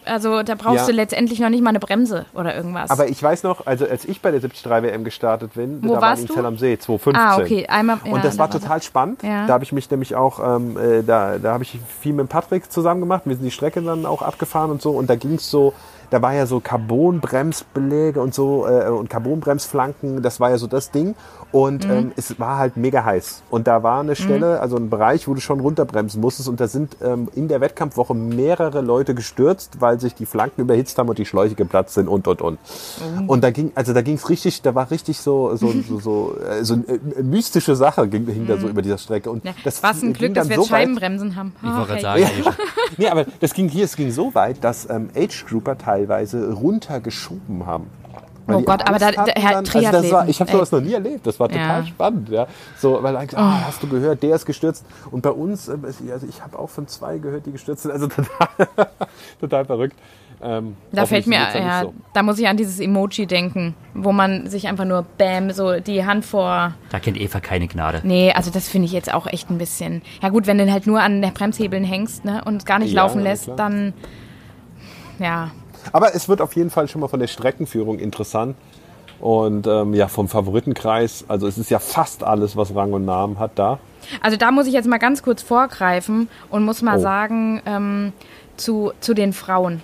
Also da brauchst Ja. du letztendlich noch nicht mal eine Bremse oder irgendwas. Aber ich weiß noch, also als ich bei der 73 WM gestartet bin, Wo da war warst in? Zell am See, 2015. ah, okay, einmal. Ja, und das war da total spannend. Ja. Da habe ich mich nämlich auch, ähm, äh, da, da habe ich viel mit Patrick zusammen gemacht. Wir sind die Strecke dann auch abgefahren und so. Und da ging es so, da war ja so Carbonbremsbeläge und so äh, und Carbonbremsflanken. Das war ja so das Ding. Und Mhm. ähm, es war halt mega heiß. Und da war eine Stelle, also ein Bereich, wo du schon runterbremsen musstest. Und da sind ähm, in der Wettkampfwoche mehrere Leute gestürzt, weil sich die Flanken überhitzt haben und die Schläuche geplatzt sind und und und. Oh. Und da ging, also da ging es richtig, da war richtig so so so, so, äh, so eine äh, mystische Sache ging, hing da so über dieser Strecke. Und Mhm. Ja, das was ein Glück, dass wir so Scheibenbremsen haben. ich wollte Ach, gerade ey. sagen, Nee, aber das ging hier, es ging so weit, dass ähm, Age-Grouper teilweise runtergeschoben haben. Weil Oh Gott, aber Angst da- da- hatten Herr also das war, Triathleten, Ich habe ey. sowas noch nie erlebt. Das war total Ja. Oh. spannend. Ja. So, weil eigentlich, ah, hast du gehört, der ist gestürzt. Und bei uns, es- also ich habe auch von zwei gehört, die gestürzt sind. Also total, total verrückt. Ähm, Da fällt mir, ja, so. da muss ich an dieses Emoji denken, wo man sich einfach nur Bäm, so die Hand vor. da kennt Eva keine Gnade. Nee, also das finde ich jetzt auch echt ein bisschen. Ja gut, wenn du halt nur an der Bremshebeln hängst, ne, und gar nicht Ja, laufen lässt, klar. dann. Ja. Aber es wird auf jeden Fall schon mal von der Streckenführung interessant. Und ähm, ja, vom Favoritenkreis, also es ist ja fast alles, was Rang und Namen hat da. Also da muss ich jetzt mal ganz kurz vorgreifen und muss mal Oh. sagen, ähm, zu, zu den Frauen.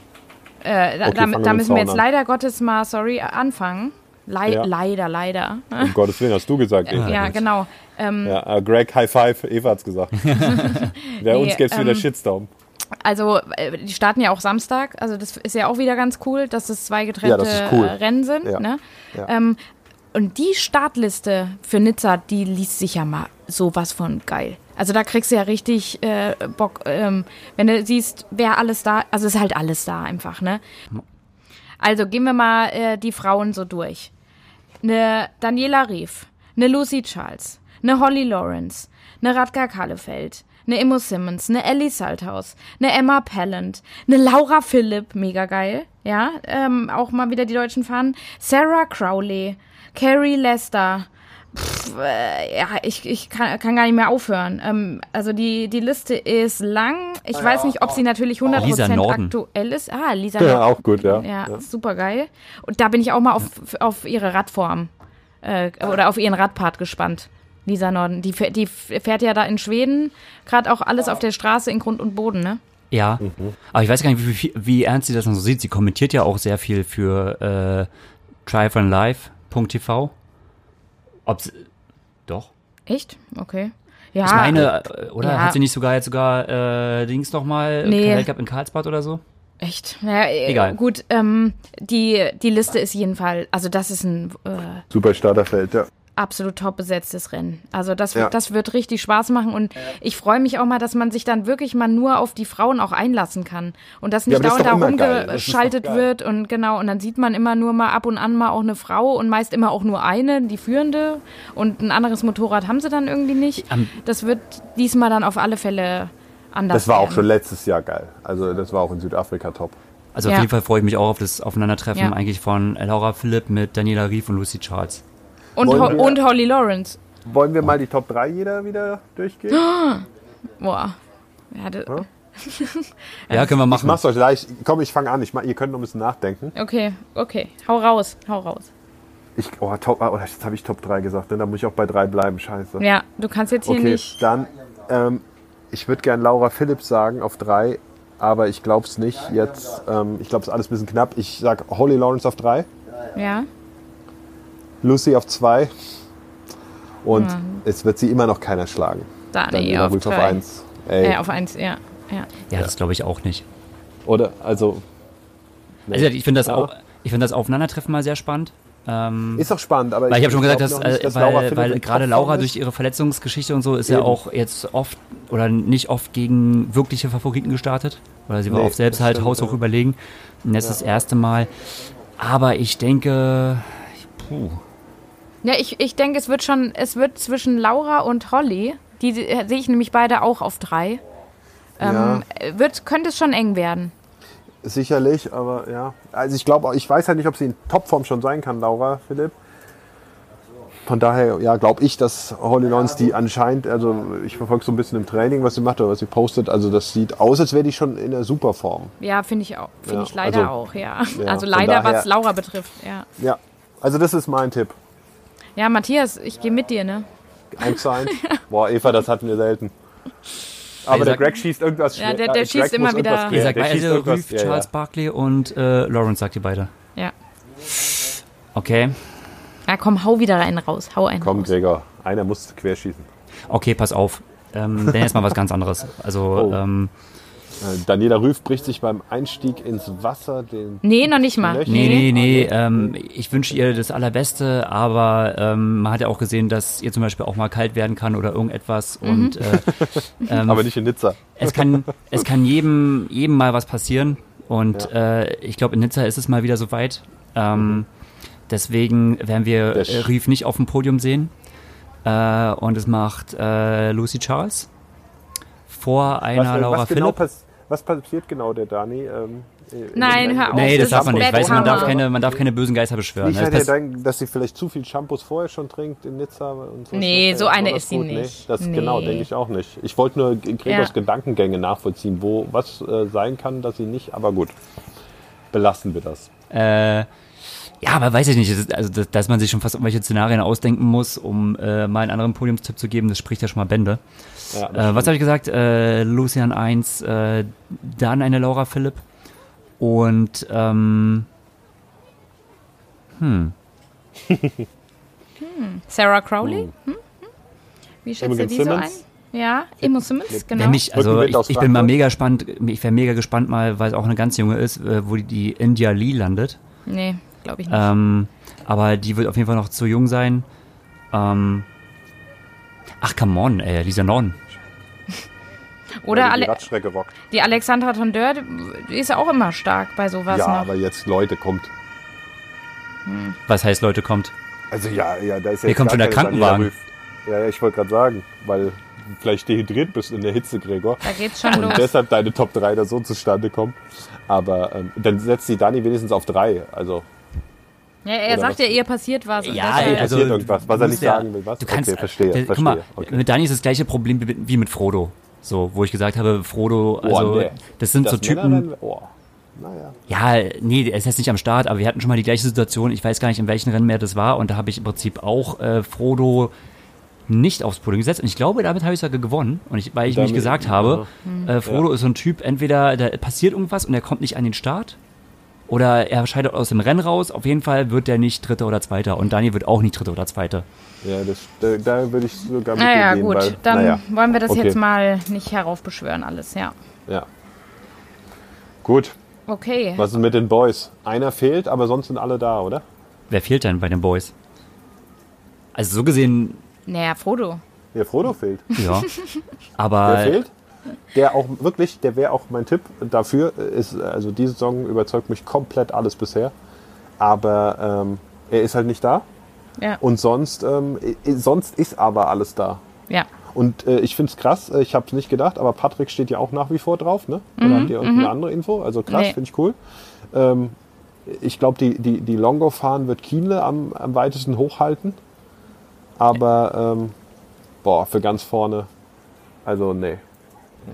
Äh, da Okay, da, da müssen wir jetzt an. leider Gottes mal, sorry, anfangen. Lei Ja. Leider, leider. Um Gottes Willen, hast du gesagt. Eva. Ja, genau. Ähm, Ja, äh, Greg, High Five, Eva hat's gesagt. Wer uns gibt's wieder ähm, Shitstorm. Also, äh, die starten ja auch Samstag. Also, das ist ja auch wieder ganz cool, dass es zwei getrennte das ist cool. äh, Rennen sind. Ja. Ne? Ja. Ähm, und die Startliste für Nizza, die liest sich ja mal sowas von geil. Also, da kriegst du ja richtig äh, Bock, ähm, wenn du siehst, wer alles da, also ist halt alles da einfach, ne? Also, gehen wir mal äh, die Frauen so durch. Eine Daniela Rief, eine Lucy Charles, eine Holly Lawrence, eine Radka Kallefeld, eine Immo Simmons, eine Ellie Salthaus, eine Emma Pallant, eine Laura Philipp, mega geil, ja, ähm, auch mal wieder die deutschen Fahnen, Sarah Crowley, Carrie Lester, Pff, äh, ja, ich, ich kann, kann gar nicht mehr aufhören. Ähm, also die, die Liste ist lang. Ich weiß nicht, ob sie natürlich 100% Lisa Norden. aktuell ist. Ah, Lisa Ja, auch gut, ja. Ja, super geil. Und da bin ich auch mal auf, auf ihre Radform äh, oder auf ihren Radpart gespannt. Lisa Norden, die, fäh- die fährt ja da in Schweden gerade auch alles auf der Straße in Grund und Boden, ne? Ja, aber ich weiß gar nicht, wie, wie, wie ernst sie das noch so sieht. Sie kommentiert ja auch sehr viel für äh, tryfunlive.tv. Ob sie, doch. Echt? Okay. Ja, Ich meine, äh, oder ja. hat sie nicht sogar jetzt sogar äh, Dings noch mal Nee. Weltcup in Karlsbad oder so? echt. Ja, äh, Egal. Gut, ähm, die, die Liste ist jeden Fall, also das ist ein, äh, Super Starterfeld, ja. Absolut top besetztes Rennen. Also das, wird- Ja. das wird richtig Spaß machen und ich freue mich auch mal, dass man sich dann wirklich mal nur auf die Frauen auch einlassen kann und dass nicht dauernd da ist rumgeschaltet wird und genau und dann sieht man immer nur mal ab und an mal auch eine Frau und meist immer auch nur eine, die führende und ein anderes Motorrad haben sie dann irgendwie nicht. Das wird diesmal dann auf alle Fälle anders Das war auch werden. schon letztes Jahr geil. Also das war auch in Südafrika top. Also auf Ja. jeden Fall freue ich mich auch auf das Aufeinandertreffen Ja. eigentlich von Laura Philipp mit Daniela Rief und Lucy Charles. Und, Ho wir- und Holly Lawrence. Wollen wir mal die Top 3 jeder wieder durchgehen? Boah. Ja, das, Ja, können wir Ich machen. mach's euch leicht. Komm, ich fange an. Ich mach, ihr könnt noch ein bisschen nachdenken. Okay, okay. Hau raus, hau raus. Ich, oh, top, oh, jetzt habe ich Top 3 gesagt. Ne? Da muss ich auch bei 3 bleiben. Scheiße. Ja, du kannst jetzt hier okay, nicht. dann. Ähm, ich würde gern Laura Phillips sagen auf 3, aber ich glaube es nicht. Jetzt, ähm, ich glaube, es ist alles ein bisschen knapp. Ich sag Holly Lawrence auf 3, Ja. Lucy auf 2 und es wird sie immer noch keiner schlagen. Dani Daniela auf Rüff auf. 1. Ey, Äh, auf eins, ja. ja. Ja, das glaube ich auch nicht. oder? Also, Also ich finde das, Ja. auch, ich finde das Aufeinandertreffen mal sehr spannend. Ähm, ist doch spannend, aber weil ich habe schon gesagt, dass, nicht, äh, dass Laura weil, Philipp weil gerade Laura ist. durch ihre Verletzungsgeschichte und so ist ja Eben. auch jetzt oft oder nicht oft gegen wirkliche Favoriten gestartet. Oder sie war Nee, auch selbst halt stimmt, haushoch ja. überlegen. Und jetzt das erste Mal. Aber ich denke, puh, Ja, ich, ich denke, es wird schon, es wird zwischen Laura und Holly, die äh, sehe ich nämlich beide auch auf drei. Ähm, wird, könnte es schon eng werden. Sicherlich, aber ja. Also ich glaube, ich weiß halt nicht, ob sie in Topform schon sein kann, Laura Philipp. Von daher, ja, glaube ich, dass Holly Lawrence die anscheinend, also ich verfolge so ein bisschen im Training, was sie macht oder was sie postet, also das sieht aus, als wäre die schon in der Superform. Ja, finde ich auch. Finde Ja, ich leider also- auch, ja. ja, also leider, daher- was Laura betrifft, ja. Ja, also das ist mein Tipp. Ja, Matthias, ich gehe mit dir, ne? 1 zu 1. Boah, Eva, das hatten wir selten. Aber der Greg schießt irgendwas Ja, der- der äh, schießt Greg immer muss irgendwas wieder- ihr quer. sagt Der schießt beide, irgendwas- Ruth, ja, ja. Charles Barkley und äh, Lawrence sagt ihr beide. Ja. Okay, Ja, komm, hau wieder einen raus. Hau einen Komm, raus. Gregor, einer muss querschießen. okay, pass auf. Ähm, dann jetzt mal was ganz anderes. Also, Oh. ähm, Äh, Daniela Rüff bricht sich beim Einstieg ins Wasser den Nee, noch nicht mal. Löcher. Nee, nee, nee. Ähm, ich wünsche ihr das Allerbeste, aber ähm, man hat ja auch gesehen, dass ihr zum Beispiel auch mal kalt werden kann oder irgendetwas. Mhm. Und äh, ähm, Aber nicht in Nizza. es kann, es kann jedem, jedem mal was passieren. Und äh, ich glaube, in Nizza ist es mal wieder soweit. Ähm, Deswegen werden wir äh, Reeve nicht auf dem Podium sehen. Äh, und es macht äh, Lucy Charles vor einer was, Laura was, genau Philipp. Was passiert genau der Dani? Ähm, in- Nein, in- hör auf. Nee, das das darf man nicht. Weißt man darf keine, man darf keine bösen Geister beschwören. Ich Das hätte ja gedacht, dass sie vielleicht zu viel Shampoos vorher schon trinkt in Nizza. Und so Nee, ist so eine ist sie gut. nicht. Nee, das Nee. genau, denke ich auch nicht. Ich wollte nur Gregors Ja. Gedankengänge nachvollziehen, wo was äh, sein kann, dass sie nicht, aber gut. Belassen wir das. Äh, ja, aber weiß ich nicht. Ist- Also, dass, dass man sich schon fast irgendwelche Szenarien ausdenken muss, um äh, mal einen anderen Podiumstipp zu geben, das spricht ja schon mal Bände. Ja, Äh, was habe ich gesagt? Äh, Lucian 1, äh, dann eine Laura Philipp und ähm, Sarah Crowley? Hm? Hm? Wie schätzt ihr die so ein? Simmons? Ja, Imo Simmons, genau. wer mich, also ich, ich bin mal mega gespannt, ich wäre mega gespannt mal, weil es auch eine ganz junge ist, äh, wo die, die India Lee landet. nee, glaube ich nicht. Ähm, aber die wird auf jeden Fall noch zu jung sein. Ähm, ach, come on, ey, Lisa Norden. Oder die Ale die Radstrecke rockt. die Alexandra Tondeur, die ist ja auch immer stark bei sowas Ja, noch. aber jetzt, Leute, kommt. Was heißt, Leute, kommt? Also ja, ja, da ist ja Hier kommt schon der Krankenwagen. Ja, ja, ich wollte gerade sagen, weil du vielleicht dehydriert bist in der Hitze, Gregor. Da geht's schon Und los. deshalb deine Top 3 da so zustande kommen. Aber ähm, dann setzt die Dani wenigstens auf 3. Also Ja, er Oder sagt was? ja, ihr passiert was. und Ja, deshalb- also passiert irgendwas, was er nicht ja- sagen will, was? Du kannst, Okay, verstehe, äh, Guck mal, okay. mit Dani ist das gleiche Problem wie mit, Frodo. So, wo ich gesagt habe, Frodo, Oh, also nee. das sind so das Typen. Männerrennen- Oh, naja. Ja, nee, er ist jetzt nicht am Start, aber wir hatten schon mal die gleiche Situation. Ich weiß gar nicht, in welchen Rennen mehr das war. Und da habe ich im Prinzip auch äh, Frodo nicht aufs Podium gesetzt. Und ich glaube, damit habe ich sogar gewonnen. Und ich, weil ich mich Damit- gesagt habe, Hm. äh, Frodo ist so ein Typ, entweder da passiert irgendwas und er kommt nicht an den Start. Oder er scheidet aus dem Rennen raus. Auf jeden Fall wird er nicht Dritter oder Zweiter. Und Dani wird auch nicht Dritter oder Zweiter. Ja, das, da, da würde ich sogar mit Naja, gehen, gut, weil, dann naja, wollen wir das okay. jetzt mal nicht heraufbeschwören alles, ja. Ja. Gut, Okay. was ist mit den Boys? Einer fehlt, aber sonst sind alle da, oder? Wer fehlt denn bei den Boys? Also so gesehen, Naja, Frodo. Ja, Frodo fehlt. ja. Der Aber fehlt. Der auch wirklich, der wäre auch mein Tipp dafür. Ist, also diese Saison überzeugt mich komplett alles bisher. Aber ähm, er ist halt nicht da. Ja. Und sonst, ähm, sonst ist aber alles da. Ja. Und äh, ich finde es krass, äh, ich habe es nicht gedacht, aber Patrick steht ja auch nach wie vor drauf, ne? Oder habt ihr irgendeine andere Info? Also krass, Nee. finde ich cool. Ähm, ich glaube, die, die, die Longo-Fahren wird Kienle am, am weitesten hochhalten. Aber, ähm, boah, für ganz vorne, also nee.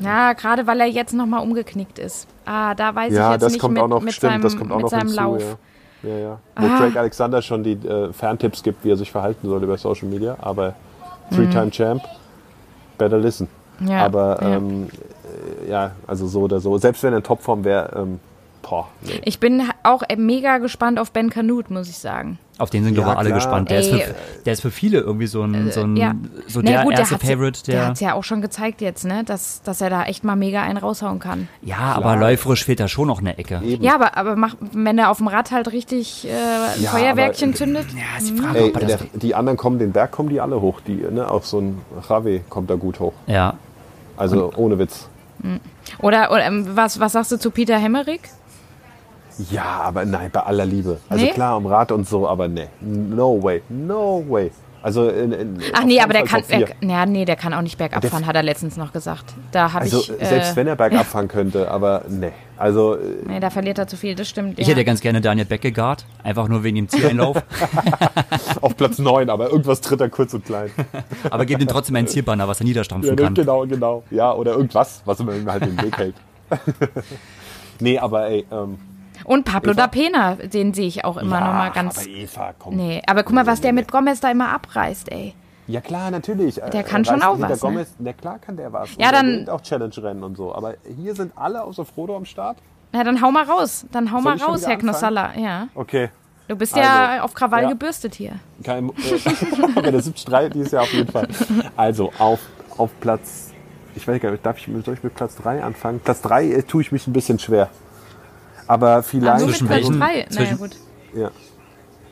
Ja, gerade weil er jetzt nochmal umgeknickt ist. Ah, da weiß ich Ja, jetzt das nicht kommt mit, auch noch, mit stimmt, seinem, das kommt auch noch hinzu. Lauf. Ja. Ja, ja. Wo Ah. Craig Alexander schon die äh, Ferntipps gibt, wie er sich verhalten soll über Social Media. Aber Three-Time-Champ, better listen. Mhm. Ja, Aber ja. ähm, äh, ja, also so oder so. Selbst wenn er in Topform wäre, ähm, boah, nee. Ich bin auch äh, mega gespannt auf Ben Canute, muss ich sagen. auf den sind, Ja, glaube ich, alle klar. gespannt. Der ist, für, der ist für viele irgendwie so ein, so, ein, ja. so der gut, erste hat's- Favorite, Der der. hat es ja auch schon gezeigt jetzt, ne? Dass, dass er da echt mal mega einen raushauen kann. ja, aber läuferisch fehlt da schon noch eine Ecke. Eben. Ja, aber, aber mach, wenn er auf dem Rad halt richtig äh, ein Ja, Feuerwerkchen aber- zündet. Ja, ist die Frage, Ey, ob er der, das. die anderen kommen, den Berg kommen die alle hoch. Die, ne, auch so ein Rave kommt da gut hoch. Ja, Also ohne Witz. Oder, oder ähm, was, was sagst du zu Peter Hemmerich? Ja, aber nein, bei aller Liebe. Also Nee? klar, am Rad und so, aber nee. No way. No way. Also in, in, Ach nee, aber der Fall kann, er, ja, nee, der kann auch nicht bergab Der- fahren, hat er letztens noch gesagt. Da habe Also ich, äh, selbst wenn er bergab fahren könnte, aber nee. Also äh, nee, da verliert er zu viel, das stimmt. ich ja. hätte ganz gerne Daniel Beck gegart, einfach nur wegen dem Zieleinlauf. auf Platz 9, aber irgendwas tritt er kurz und klein. aber gib ihm trotzdem einen Zielbanner, was er niederstampfen Ja, kann. genau, genau. Ja, oder irgendwas, was ihm halt den Weg hält. nee, aber ey, ähm, Und Pablo Eva? da Pena, den sehe ich auch immer ja, noch mal ganz. Aber Eva, komm. Nee, aber guck mal, was der mit Gomez da immer abreißt, ey. Ja klar, natürlich. Der kann schon auch was, ne? Gomez, Na klar kann der was. Ja, Und der dann- gewinnt auch Challenge-Rennen und so. Aber hier sind alle außer Frodo am Start. Na, dann hau mal raus. Dann hau Soll mal raus, Herr? Knossalla. Ja. Okay. Du bist ja Also, auf Krawall ja. gebürstet hier. Kein, äh, der 73 dieses Jahr auf jeden Fall. Also auf, auf Platz, ich weiß gar nicht, darf ich, soll ich mit Platz 3 anfangen? Platz 3 äh, tue ich mich ein bisschen schwer. Aber Ah, vielleicht. mit Zwischen Platz welchen? drei. Naja, gut. Ja.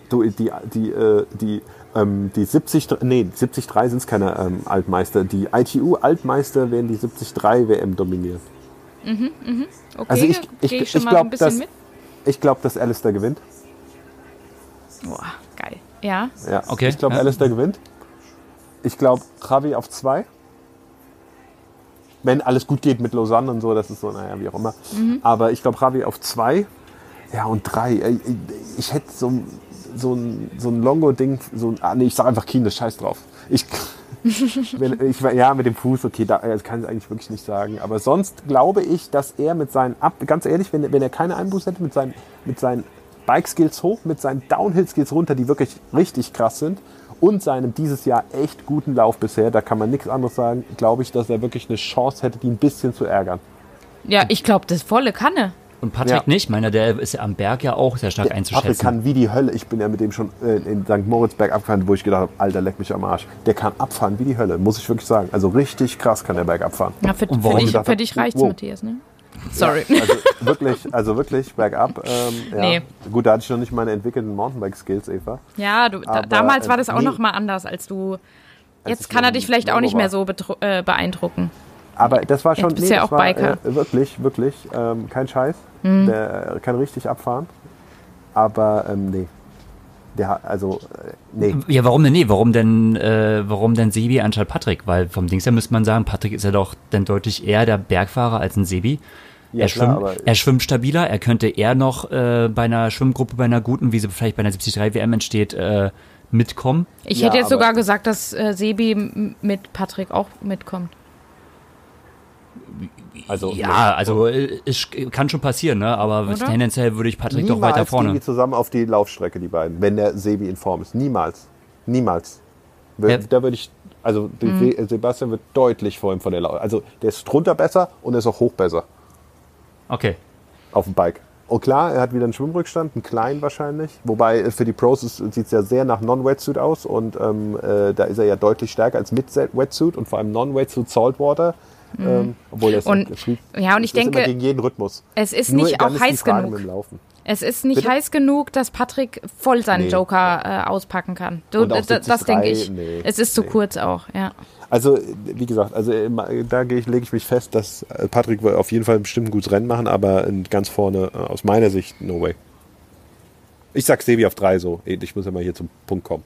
Du, die, die, äh, die, ähm, die 70, nee, 73 sind es keine ähm, Altmeister. Die ITU-Altmeister werden die 73 WM dominieren. Okay, Also ich- ich- ich schon ich mal glaub, ein bisschen dass- mit. Ich glaube, dass Alistair gewinnt. Boah, geil. Ja. Ja, Okay, Ich glaube, ja. Alistair gewinnt. Ich glaube, Javi auf 2. Wenn alles gut geht mit Lausanne und so, das ist so, naja, wie auch immer. Aber ich glaube, Javi auf 2. Ja, und 3. Ich hätte so, ein- so ein, so ein Longo-Ding, so ein, ah, nee, ich sag einfach Kine, scheiß drauf. Ich, wenn, ich, ja, mit dem Fuß, okay, da, das kann ich eigentlich wirklich nicht sagen. Aber sonst glaube ich, dass er mit seinen, Ab ganz ehrlich, wenn, wenn er keine Einbuß hätte, mit seinen, mit seinen Bike-Skills hoch, mit seinen Downhill-Skills runter, die wirklich richtig krass sind, und seinem dieses Jahr echt guten Lauf bisher, da kann man nichts anderes sagen, glaube ich, dass er wirklich eine Chance hätte, die ein bisschen zu ärgern. Ja, ich glaube, das volle Kanne. Und Patrick Ja. nicht, meiner, der ist ja am Berg ja auch sehr stark Patrick einzuschätzen. kann wie die Hölle. Ich bin ja mit dem schon äh, in St. Moritzberg abgefahren, wo ich gedacht habe, Alter, leck mich am Arsch. Der kann abfahren wie die Hölle, muss ich wirklich sagen. Also richtig krass kann der Berg abfahren. Ja, für, für dich, für dich reicht's, wow. Matthias, ne? Sorry. Also wirklich, also wirklich bergab. Ähm, ja. Nee. Gut, da hatte ich noch nicht meine entwickelten Mountainbike-Skills, Eva. Ja, du, da, Aber, damals war das äh, auch nee. noch mal anders, als du. Jetzt ich kann er dich vielleicht auch nicht mehr so äh, beeindrucken. Aber das war schon, Jetzt bist du ja auch war, Biker. Äh, wirklich, wirklich, ähm, kein Scheiß. Mhm. Der kann richtig abfahren. Aber ähm, nee. Der also, äh, nee. Ja, warum denn nee? Warum denn, äh, warum denn Sebi anstatt Patrick? Weil vom Dings her müsste man sagen, Patrick ist ja doch dann deutlich eher der Bergfahrer als ein Sebi. Ja, er, klar, schwimmt, aber- er schwimmt stabiler, er könnte eher noch äh, bei einer Schwimmgruppe, bei einer guten, wie sie vielleicht bei einer 73 WM entsteht, äh, mitkommen. Ich Ja, hätte jetzt sogar gesagt, dass äh, Sebi mit Patrick auch mitkommt. Also, Ja, also äh, es kann schon passieren, ne? aber Oder? tendenziell würde ich Patrick doch Niemals weiter gehen vorne. die zusammen auf die Laufstrecke, die beiden, wenn der Sebi in Form ist. Niemals. Niemals. Ja. Da würde ich, also Mhm. Se- Sebastian wird deutlich vor ihm von der Lauf. Also der ist drunter besser und er ist auch hoch besser Okay. auf dem Bike. Und klar, er hat wieder einen Schwimmrückstand, einen kleinen wahrscheinlich. Wobei äh, für die Pros sieht es ja sehr nach Non-Wetsuit aus und ähm, äh, da ist er ja deutlich stärker als mit Wetsuit und vor allem Non-Wetsuit Saltwater. Ähm, obwohl das Und- Free- ja, und ich ist denke- immer gegen jeden Rhythmus. Es ist Nur nicht auch ist heiß genug. Dem Laufen. Es ist nicht Bitte? heiß genug, dass Patrick voll seinen Nee. Joker äh, auspacken kann. Du, Und auch das, das 73, denke ich. nee, es ist zu nee. kurz auch, ja. Also, wie gesagt, also äh, da gehe ich, lege ich mich fest, dass äh, Patrick wird auf jeden Fall bestimmt ein gutes Rennen machen, aber ganz vorne, äh, aus meiner Sicht, no way. Ich sag Sebi auf drei so. Ich muss ja mal hier zum Punkt kommen.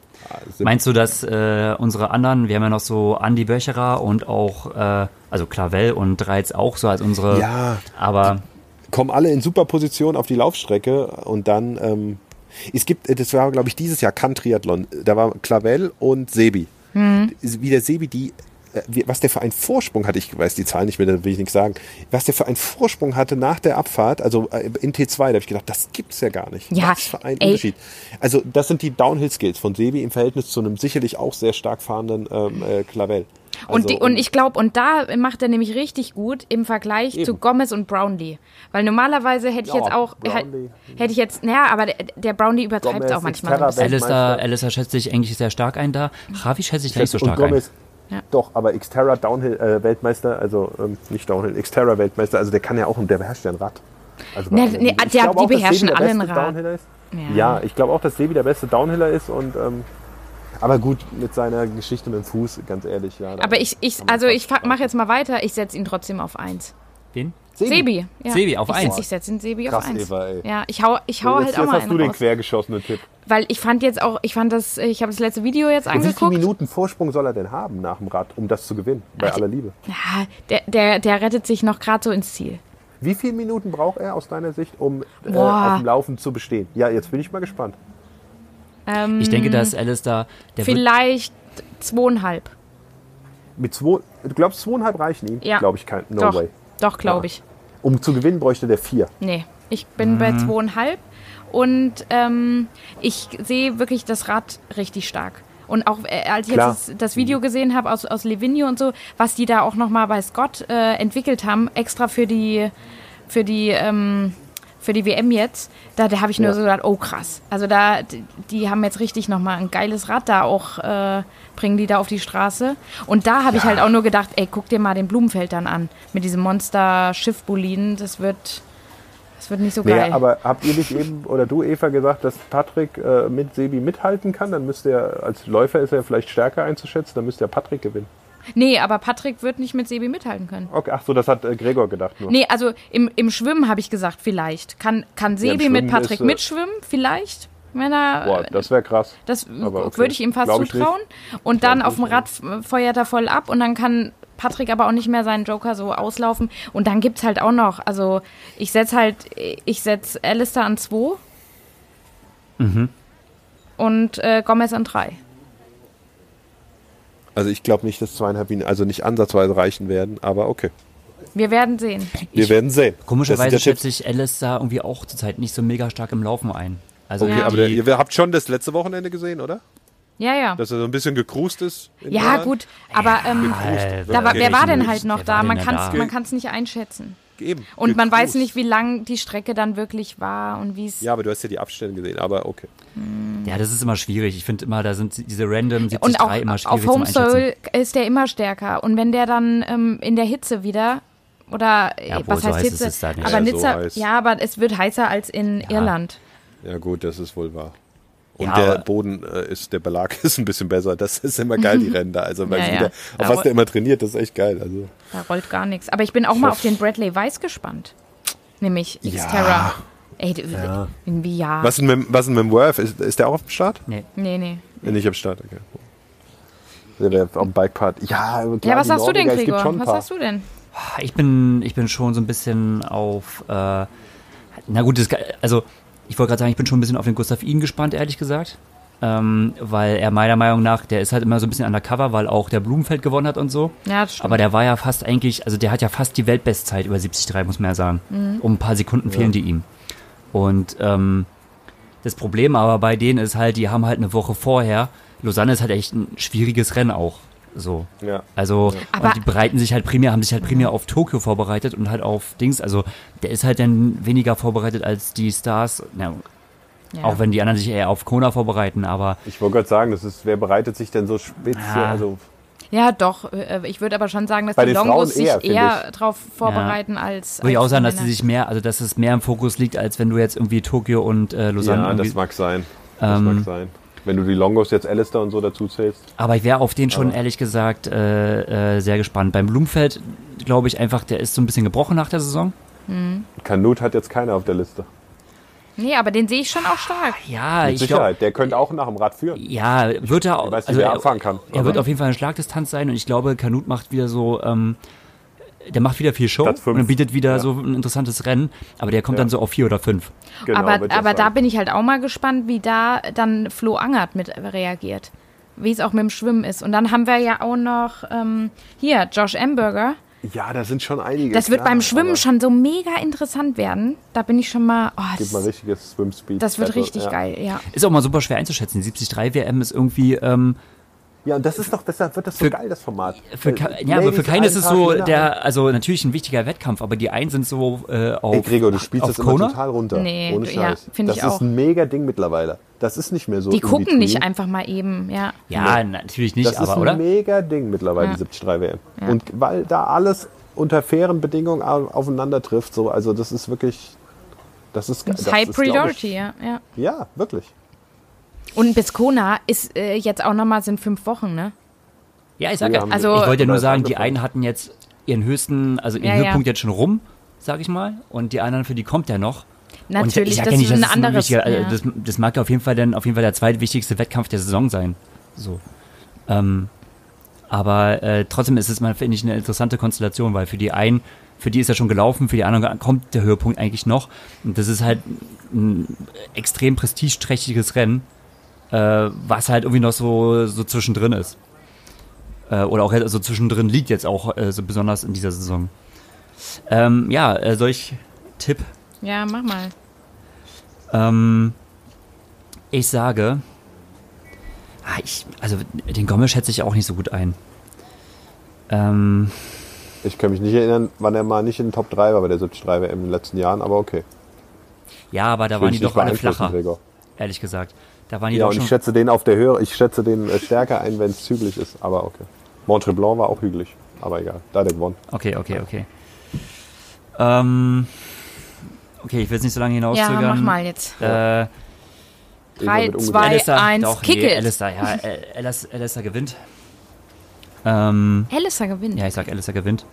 Sind- Meinst du, dass äh, unsere anderen, wir haben ja noch so Andy Böcherer und auch, äh, also Clavel und Dreiz auch so als unsere, Ja. aber kommen alle in super Position auf die Laufstrecke und dann, ähm, es gibt, das war glaube ich dieses Jahr Cannes Triathlon, da war Clavel und Sebi. Wie der Sebi die, äh, was der für einen Vorsprung hatte, ich weiß die Zahl nicht mehr, da will ich nichts sagen, was der für einen Vorsprung hatte nach der Abfahrt, also äh, in T2, da habe ich gedacht, das gibt's ja gar nicht. Ja, was für ein ey. Unterschied. Also das sind die Downhill-Skills von Sebi im Verhältnis zu einem sicherlich auch sehr stark fahrenden ähm, äh, Clavel. Und, Also, die, und ich glaube, und da macht er nämlich richtig gut im Vergleich zu Eben. Gomez und Brownlee. Weil normalerweise hätte ich Ja, jetzt auch, Brownlee. hätte ich jetzt, naja, aber der, der Brownlee übertreibt Gomez, auch manchmal. So ein Xterra, bisschen. Alistair. Alistair schätzt sich eigentlich sehr stark ein da. Javi schätzt sich da nicht so und stark ein. Ja. Doch, aber Xterra Downhill äh, Weltmeister, also ähm, nicht Downhill, Xterra Weltmeister, also der kann ja auch, der beherrscht ja ein Rad. Also nee, Ich der- glaube die auch, dass beherrschen Sebi der alle ein beste Rad. Downhiller ist. Ja. Ja, ich glaube auch, dass Sebi der beste Downhiller ist und ähm, aber gut, mit seiner Geschichte mit dem Fuß, ganz ehrlich, ja. Aber ich, ich also ich mache jetzt mal weiter. Ich setze ihn trotzdem auf eins. Wen? Sebi. Ja. Sebi auf ich, eins. Ich setze ihn Sebi Krass, auf eins. Eva, ey. Ja, ich hau, ich hau jetzt, halt auch jetzt mal hast du den raus. quergeschossenen Tipp. Weil ich fand jetzt auch, ich fand das, ich habe das letzte Video jetzt Und wie viele angeguckt. Minuten Vorsprung soll er denn haben nach dem Rad, um das zu gewinnen? Bei aller Liebe. Ja, der, der, der rettet sich noch gerade so ins Ziel. Wie viele Minuten braucht er aus deiner Sicht, um äh, auf dem Laufen zu bestehen? Ja, jetzt bin ich mal gespannt. Ähm, Ich denke, dass Alistair, der wird, vielleicht zweieinhalb. Mit zwei, du glaubst, zweieinhalb reichen ihm? Ja. Glaube ich kein. No Doch, way. doch, glaube Ja. ich. Um zu gewinnen bräuchte der vier. Nee, ich bin bei zweieinhalb und ähm, ich sehe wirklich das Rad richtig stark. Und auch äh, als ich Klar. jetzt das, das Video gesehen habe aus, aus Livigno und so, was die da auch nochmal bei Scott äh, entwickelt haben, extra für die, für die, ähm, für die WM jetzt, da, da habe ich nur Ja. so gedacht, oh krass. Also da, die, die haben jetzt richtig nochmal ein geiles Rad da auch, äh, bringen die da auf die Straße. Und da habe ich halt auch nur gedacht, ey, guck dir mal den Blumenfeld dann an. Mit diesem Monster-Schiffboliden, das wird, das wird nicht so geil. Nee, aber habt ihr nicht eben oder du, Eva, gesagt, dass Patrick äh, mit Sebi mithalten kann? Dann müsste er, als Läufer ist er vielleicht stärker einzuschätzen, dann müsste ja Patrick gewinnen. Nee, aber Patrick wird nicht mit Sebi mithalten können. Okay, ach so, das hat äh, Gregor gedacht nur. Nee, also im, im Schwimmen habe ich gesagt, vielleicht. Kann, kann Sebi mit Schwimmen Patrick ist, äh, mitschwimmen? Vielleicht. Wenn er. Boah, das wäre krass. das okay. würde ich ihm fast Glaub ich zutrauen. Und dann auf dem Rad feuert er voll ab und dann kann Patrick aber auch nicht mehr seinen Joker so auslaufen. Und dann gibt's halt auch noch, also ich setz halt, ich setz Alistair an 2 Mhm. und äh, Gomez an 3. Also ich glaube nicht, dass zweieinhalb Minuten, also nicht ansatzweise reichen werden, aber okay. Wir werden sehen. Wir Ich- werden sehen. komischerweise ja schätze ich Alistair irgendwie auch zurzeit nicht so mega stark im Laufen ein. Also Okay, Ja. aber der, ihr habt schon das letzte Wochenende gesehen, oder? Ja, ja. Dass er so ein bisschen gekrust ist? Ja, gut, aber ähm, Äh, da wer war denn halt noch Wer da? Man da kann es da? man kann's nicht einschätzen. Eben. Und man weiß nicht, wie lang die Strecke dann wirklich war und wie es. Ja, aber du hast ja die Abstände gesehen, aber okay. Ja, das ist immer schwierig. Ich finde immer, da sind diese random 73 und auch immer auf schwierig zum Home. Soil ist der immer stärker. Und wenn der dann ähm, in der Hitze wieder oder äh, Ja, was so heißt heiß ist Hitze? es da nicht. Aber Ja, so Nizza, heiß. ja, aber es wird heißer als in Irland. Ja gut, das ist wohl wahr. Und Ja, der Boden äh, ist, der Belag ist ein bisschen besser. Das ist immer geil, die Rennen da. Also, weil Ja, ja. wieder, auf Ja, was der immer trainiert, das ist echt geil. Also, Da rollt gar nichts. Aber ich bin auch mal auf den Bradley Weiss gespannt. Nämlich Ja. Xterra. Ey, du, irgendwie ja. was denn mit, was denn mit dem Worth? Ist, ist der auch auf dem Start? Nee. Nee, nee. Ja, Nicht am Start, okay. Ja, der auf dem Bikepart. Ja, klar, Ja, was sagst du denn, Gregor? Was paar. sagst du denn? Ich bin, ich bin schon so ein bisschen auf, äh, na gut, das, also ich wollte gerade sagen, ich bin schon ein bisschen auf den Gustav Ihn gespannt, ehrlich gesagt. Ähm, weil er meiner Meinung nach, der ist halt immer so ein bisschen undercover, weil auch der Blumenfeld gewonnen hat und so. Ja, das stimmt. Aber der war ja fast eigentlich, also der hat ja fast die Weltbestzeit über 73, muss man ja sagen. Mhm. Um ein paar Sekunden fehlen die ihm. Und ähm, das Problem aber bei denen ist halt, die haben halt eine Woche vorher, Lausanne ist halt echt ein schwieriges Rennen auch. So. Ja. Also, und die bereiten sich halt primär, haben sich halt primär auf Tokio vorbereitet und halt auf Dings, also der ist halt dann weniger vorbereitet als die Stars, na, ja. auch wenn die anderen sich eher auf Kona vorbereiten, aber Ich wollte gerade sagen, das ist, wer bereitet sich denn so speziell? Ja. Also, Ja, doch. äh, Ich würde aber schon sagen, dass Bei die Longos sich eher, darauf vorbereiten als. Würde ich auch sagen, die dass sie Männer. sich mehr, also dass es mehr im Fokus liegt, als wenn du jetzt irgendwie Tokio und äh, Lausanne Ja, das mag sein. Das Ähm, mag sein. Wenn du die Longos jetzt Alistair und so dazu zählst. Aber ich wäre auf den schon Aber- ehrlich gesagt äh, äh, sehr gespannt. Beim Blumenfeld glaube ich einfach, der ist so ein bisschen gebrochen nach der Saison. Kanut hat jetzt keiner auf der Liste. Nee, aber den sehe ich schon auch stark. Ja, Mit ich Sicherheit. glaube, Der könnte auch nach dem Rad führen. ja, wird er auch. Ich weiß nicht, also wer er, abfahren kann. er aber wird auf jeden Fall eine Schlagdistanz sein und ich glaube, Kanut macht wieder so, ähm, der macht wieder viel Show und er bietet wieder Ja. so ein interessantes Rennen, aber der kommt Ja. dann so auf vier oder fünf. genau, aber aber da bin ich halt auch mal gespannt, wie da dann Flo Angert mit reagiert. Wie es auch mit dem Schwimmen ist. Und dann haben wir ja auch noch ähm, hier Josh Amberger. Ja, da sind schon einige. Das wird klar, beim Schwimmen schon so mega interessant werden. Da bin ich schon mal. Oh, Gibt mal das, richtiges Swim-Speed. das wird Also, richtig ja. geil, ja. Ist auch mal super schwer einzuschätzen. Die 73 WM ist irgendwie, ähm, Ja, und das ist doch, deshalb wird das so Für- geil, das Format. für, ja, aber für keinen ist es so der, also natürlich ein wichtiger Wettkampf, aber die einen sind so äh, auf, Ey, Gregor, du spielst das immer Kona. total runter. Nee, ohne ja, Scheiß. find das ist auch. ein mega Ding mittlerweile. Das ist nicht mehr so. Die gucken between. nicht einfach mal eben, ja. Ja, natürlich nicht, Das ist aber ein oder? mega Ding mittlerweile, Ja. die 73 WM. Ja. Und weil da alles unter fairen Bedingungen au- aufeinander trifft, so, also das ist wirklich, das ist, Das ist das High ist, Priority, Ich, ja, ja. ja, wirklich. Und bis Kona ist äh, jetzt auch nochmal sind fünf Wochen, ne? Ja, ich sag Wir ja, Also- ich wollte ja nur Oder sagen, die angefangen. einen hatten jetzt ihren höchsten, also ihren Ja, ja. Höhepunkt jetzt schon rum, sag ich mal, und die anderen, für die kommt der noch. Und Natürlich, ich sag das ja nicht, ist ein dass es anderes. wichtiger- also ja. das, das mag ja auf jeden Fall dann auf jeden Fall der zweitwichtigste Wettkampf der Saison sein. So. Ähm, aber äh, trotzdem ist es mal, finde ich, eine interessante Konstellation, weil für die einen, für die ist er schon gelaufen, für die anderen kommt der Höhepunkt eigentlich noch. Und das ist halt ein extrem prestigeträchtiges Rennen, äh, was halt irgendwie noch so, so zwischendrin ist. Äh, oder auch so zwischendrin liegt jetzt auch äh, so besonders in dieser Saison. Ähm, ja, äh, soll ich Tipp ja, mach mal. ähm, ich sage, ah, ich, also den Gommel schätze ich auch nicht so gut ein. Ähm, Ich kann mich nicht erinnern, wann er mal nicht in den Top 3 war bei der 73 WM in den letzten Jahren, aber okay. ja, aber da waren die doch alle flacher, Gregor. ehrlich gesagt. Da waren die Ja, doch und schon. ich schätze den auf der Höhe, ich schätze den äh, stärker ein, wenn es hügelig ist, aber okay. Mont Tremblant war auch hügelig, aber egal, da hat er gewonnen. Okay, okay, okay. Ähm, okay, ich will es nicht so lange Ja, hinauszögern. mach mal jetzt. Äh, Irgendwann Drei, mit zwei, Alistair, eins, doch, kick nee, it. Alistair, ja, Alistair, Alistair gewinnt. Ähm, Alistair gewinnt. Ja, ich sag, Alistair gewinnt.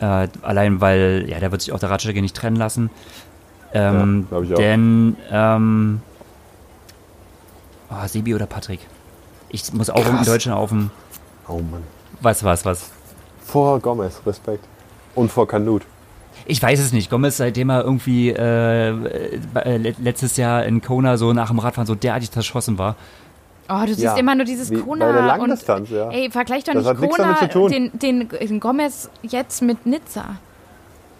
Äh, allein weil, ja, der wird sich auch der Radstrecke nicht trennen lassen. Ähm, Ja, glaub ich auch. Denn, ähm, oh, Sebi oder Patrick? Ich muss auch in. Deutschland auf dem, Oh Mann. was, was, was? Vor Gomez, Respekt. Und vor Kanut. Ich weiß es nicht. Gomez, seitdem er irgendwie äh, äh, le- letztes Jahr in Kona so nach dem Radfahren so derartig zerschossen war. Oh, du siehst Ja, immer nur dieses wie Kona. bei der und, Langdistanz, ja. Ey, vergleich doch Das nicht hat nichts Kona, damit zu tun. Den, den, den Gomez jetzt mit Nizza.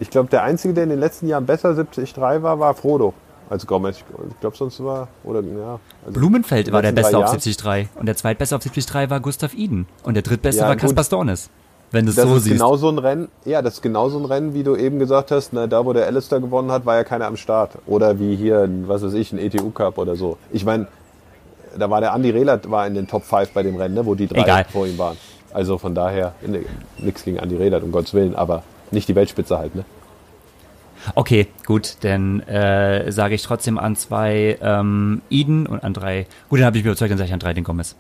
Ich glaube, der Einzige, der in den letzten Jahren besser 73 war, war Frodo als Gomez. Ich glaube, sonst war, oder, ja. Also Blumenfeld war der Beste auf Jahren. 73 und der Zweitbeste auf 73 war Gustav Iden und der Drittbeste Ja, war. Kaspar Stornes. Wenn du es Das so ist siehst. genau so ein Rennen, ja, das ist genau so ein Rennen, wie du eben gesagt hast, na, da wo der Alistair gewonnen hat, war ja keiner am Start. Oder wie hier, was weiß ich, ein ETU Cup oder so. Ich meine, da war der Andi Rehlert war in den Top 5 bei dem Rennen, ne, wo die drei Egal. vor ihm waren. Also von daher, ne, nichts gegen Andi Rehlert, um Gottes Willen, aber nicht die Weltspitze halt, ne? Okay, gut, dann äh, sage ich trotzdem an zwei ähm, Eden und an drei. Gut, dann habe ich mich überzeugt, dann sage ich an drei den Gomez.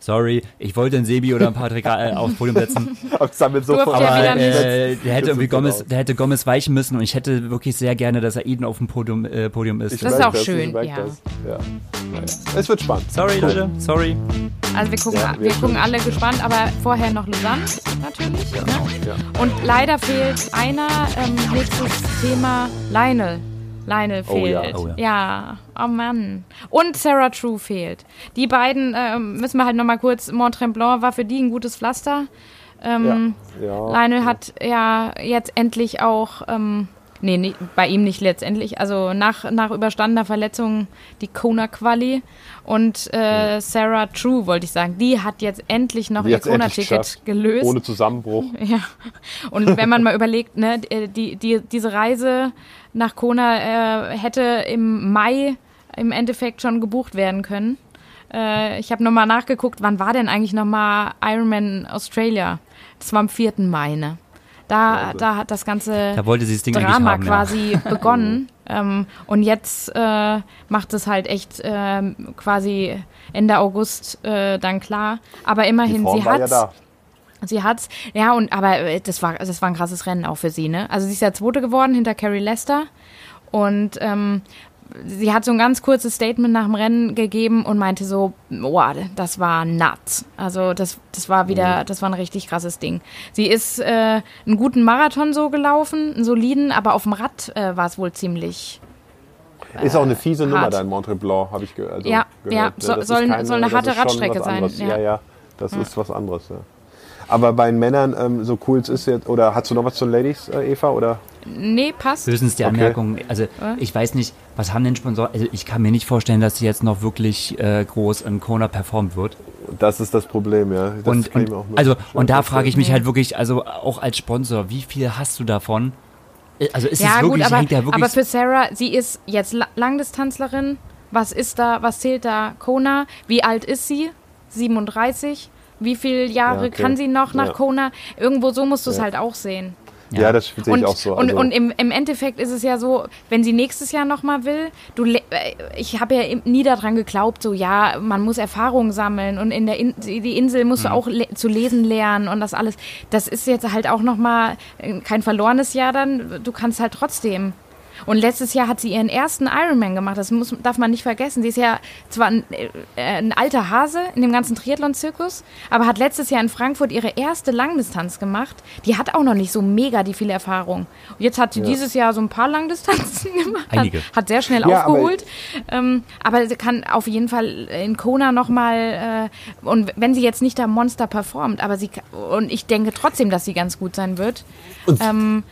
Sorry, ich wollte einen Sebi oder einen Patrick äh, aufs Podium setzen, Aber so ja äh, der hätte irgendwie Gomez, der hätte Gomez weichen müssen und ich hätte wirklich sehr gerne, dass er Eden auf dem Podium, äh, Podium ist. Ich Das ist auch schön, ja. das. ja. Es wird spannend. Sorry, Leute, sorry. Also wir gucken, Ja, wir wir gucken alle gespannt, aber vorher noch Lausanne natürlich. Ne? Ja. Und leider fehlt einer. Ähm, nächstes Thema Lionel. Lionel Oh fehlt. oh ja. ja, oh Mann. Und Sarah True fehlt. Die beiden ähm, müssen wir halt nochmal kurz. Mont Tremblant war für die ein gutes Pflaster. Ähm. Lionel hat ja jetzt endlich auch, ähm, nee, nee, bei ihm nicht letztendlich, also nach, nach überstandener Verletzung die Kona-Quali und äh, Sarah True, wollte ich sagen, die hat jetzt endlich noch Die ihr Kona-Ticket gelöst. Ohne Zusammenbruch. Ja. Und wenn man mal überlegt, ne, die, die, diese Reise nach Kona äh, hätte im Mai im Endeffekt schon gebucht werden können. Äh, ich habe nochmal nachgeguckt, wann war denn eigentlich nochmal Ironman Australia? Das war am 4. Mai, ne? Da, da hat das ganze Da wollte sie das Ding Drama haben, ja. quasi begonnen. Ähm, und jetzt äh, macht es halt echt ähm, quasi Ende August äh, dann klar. Aber immerhin, sie war ja. Sie hat's, ja, und aber äh, das war, das war ein krasses Rennen auch für sie, ne? Also sie ist ja Zweite geworden hinter Carrie Lester und ähm, sie hat so ein ganz kurzes Statement nach dem Rennen gegeben und meinte so, wow, das war nuts. Also das, das war wieder, das war ein richtig krasses Ding. Sie ist äh, einen guten Marathon so gelaufen, einen soliden, aber auf dem Rad äh, war es wohl ziemlich Ist auch eine fiese Nummer hart. da in Mont Blanc, habe ich ge also Ja, gehört. ja, so- soll- keine- soll eine harte Radstrecke sein, ja. Ja, ja, das ist was anderes, ja. Aber bei den Männern, ähm, so cool es ist jetzt, oder hast du noch was zu den Ladies, äh, Eva? Oder? Nee, passt. Höchstens die Okay. Anmerkung, also ich weiß nicht, was haben denn Sponsoren, also ich kann mir nicht vorstellen, dass sie jetzt noch wirklich äh, groß in Kona performt wird. Das ist das Problem, ja. Das und und, also und da frage ich mich halt wirklich, also auch als Sponsor, wie viel hast du davon? Äh, Also ist ja, es wirklich, gut, aber, hängt ja wirklich aber für Sarah, sie ist jetzt La Langdistanzlerin. Was ist da, was zählt da Kona? Wie alt ist sie? 37? Wie viele Jahre Ja, okay. kann sie noch nach Ja. Kona? Irgendwo so musst du es Ja. halt auch sehen. Ja, das sehe Und, ich auch so. und, Also, und im, im Endeffekt ist es ja so, wenn sie nächstes Jahr nochmal will, du, le- äh, ich habe ja nie daran geglaubt, so ja, man muss Erfahrung sammeln und in der In die Insel musst Mhm. du auch le zu lesen lernen und das alles. Das ist jetzt halt auch nochmal kein verlorenes Jahr dann, du kannst halt trotzdem. Und letztes Jahr hat sie ihren ersten Ironman gemacht. Das muss, darf man nicht vergessen. Sie ist ja zwar ein, äh, ein alter Hase in dem ganzen Triathlon-Zirkus, aber hat letztes Jahr in Frankfurt ihre erste Langdistanz gemacht. Die hat auch noch nicht so mega die viel Erfahrung. Und jetzt hat sie dieses Jahr so ein paar Langdistanzen gemacht. Einige. Hat, hat sehr schnell Ja, aber- aufgeholt. Ähm, aber sie kann auf jeden Fall in Kona nochmal, äh, und wenn sie jetzt nicht da Monster performt, aber sie, und ich denke trotzdem, dass sie ganz gut sein wird. Ähm,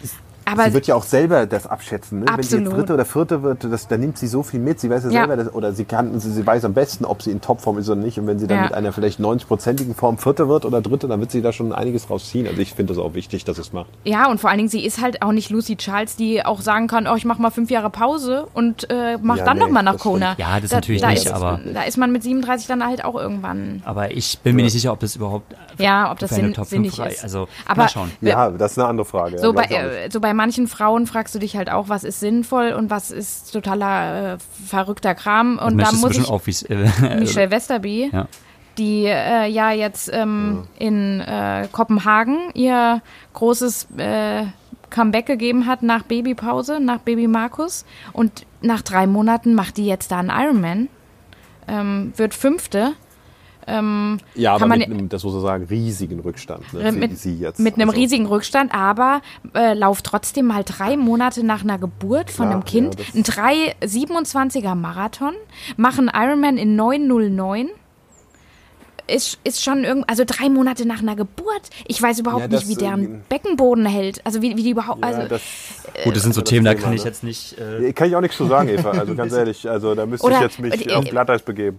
aber sie wird ja auch selber das abschätzen. Ne? Wenn sie jetzt dritte oder vierte wird, das, dann nimmt sie so viel mit. Sie weiß ja, Ja. selber, das, oder sie kann, sie, sie weiß am besten, ob sie in Topform ist oder nicht. Und wenn sie dann Ja. mit einer vielleicht 90-prozentigen Form vierte wird oder dritte, dann wird sie da schon einiges rausziehen. Also ich finde das auch wichtig, dass es macht. Ja, und vor allen Dingen, sie ist halt auch nicht Lucy Charles, die auch sagen kann, oh, ich mach mal fünf Jahre Pause und äh, mach Ja, dann nee, noch mal nach Kona. stimmt. Ja, das da, natürlich da nicht, ist, aber- Da ist man mit 37 dann halt auch irgendwann. aber ich bin mir nicht sicher, ob das überhaupt Ja, ob das sinn, Top 5 sinnig ist. Also Aber mal schauen. Ja, das ist eine andere Frage. So ja, bei, äh, so bei manchen Frauen fragst du dich halt auch, was ist sinnvoll und was ist totaler äh, verrückter Kram. Und da muss ich wie's, äh, Michelle Westerby, Ja. die äh, ja jetzt ähm, in äh, Kopenhagen ihr großes äh, Comeback gegeben hat nach Babypause, nach Baby Markus. Und nach drei Monaten macht die jetzt da einen Ironman, ähm, wird Fünfte. Ähm, ja, aber kann man mit einem, das muss man sagen, riesigen Rückstand. Ne? Mit, sie jetzt. mit einem Also, riesigen Rückstand, aber äh, lauft trotzdem mal drei Monate nach einer Geburt von Klar, einem Kind ja, ein 3,27er Marathon, machen Ironman in 909. Ist, ist schon irgend, also drei Monate nach einer Geburt. Ich weiß überhaupt Ja, nicht, wie deren ähm, Beckenboden hält. Also wie, wie die überhaupt. Ja, also, das, Gut, das sind so das Themen, da kann ich ne? jetzt nicht. Äh, kann ich auch nichts zu sagen, Eva. Also ganz ehrlich, also da müsste Oder- ich jetzt mich äh, auf Glatteis begeben.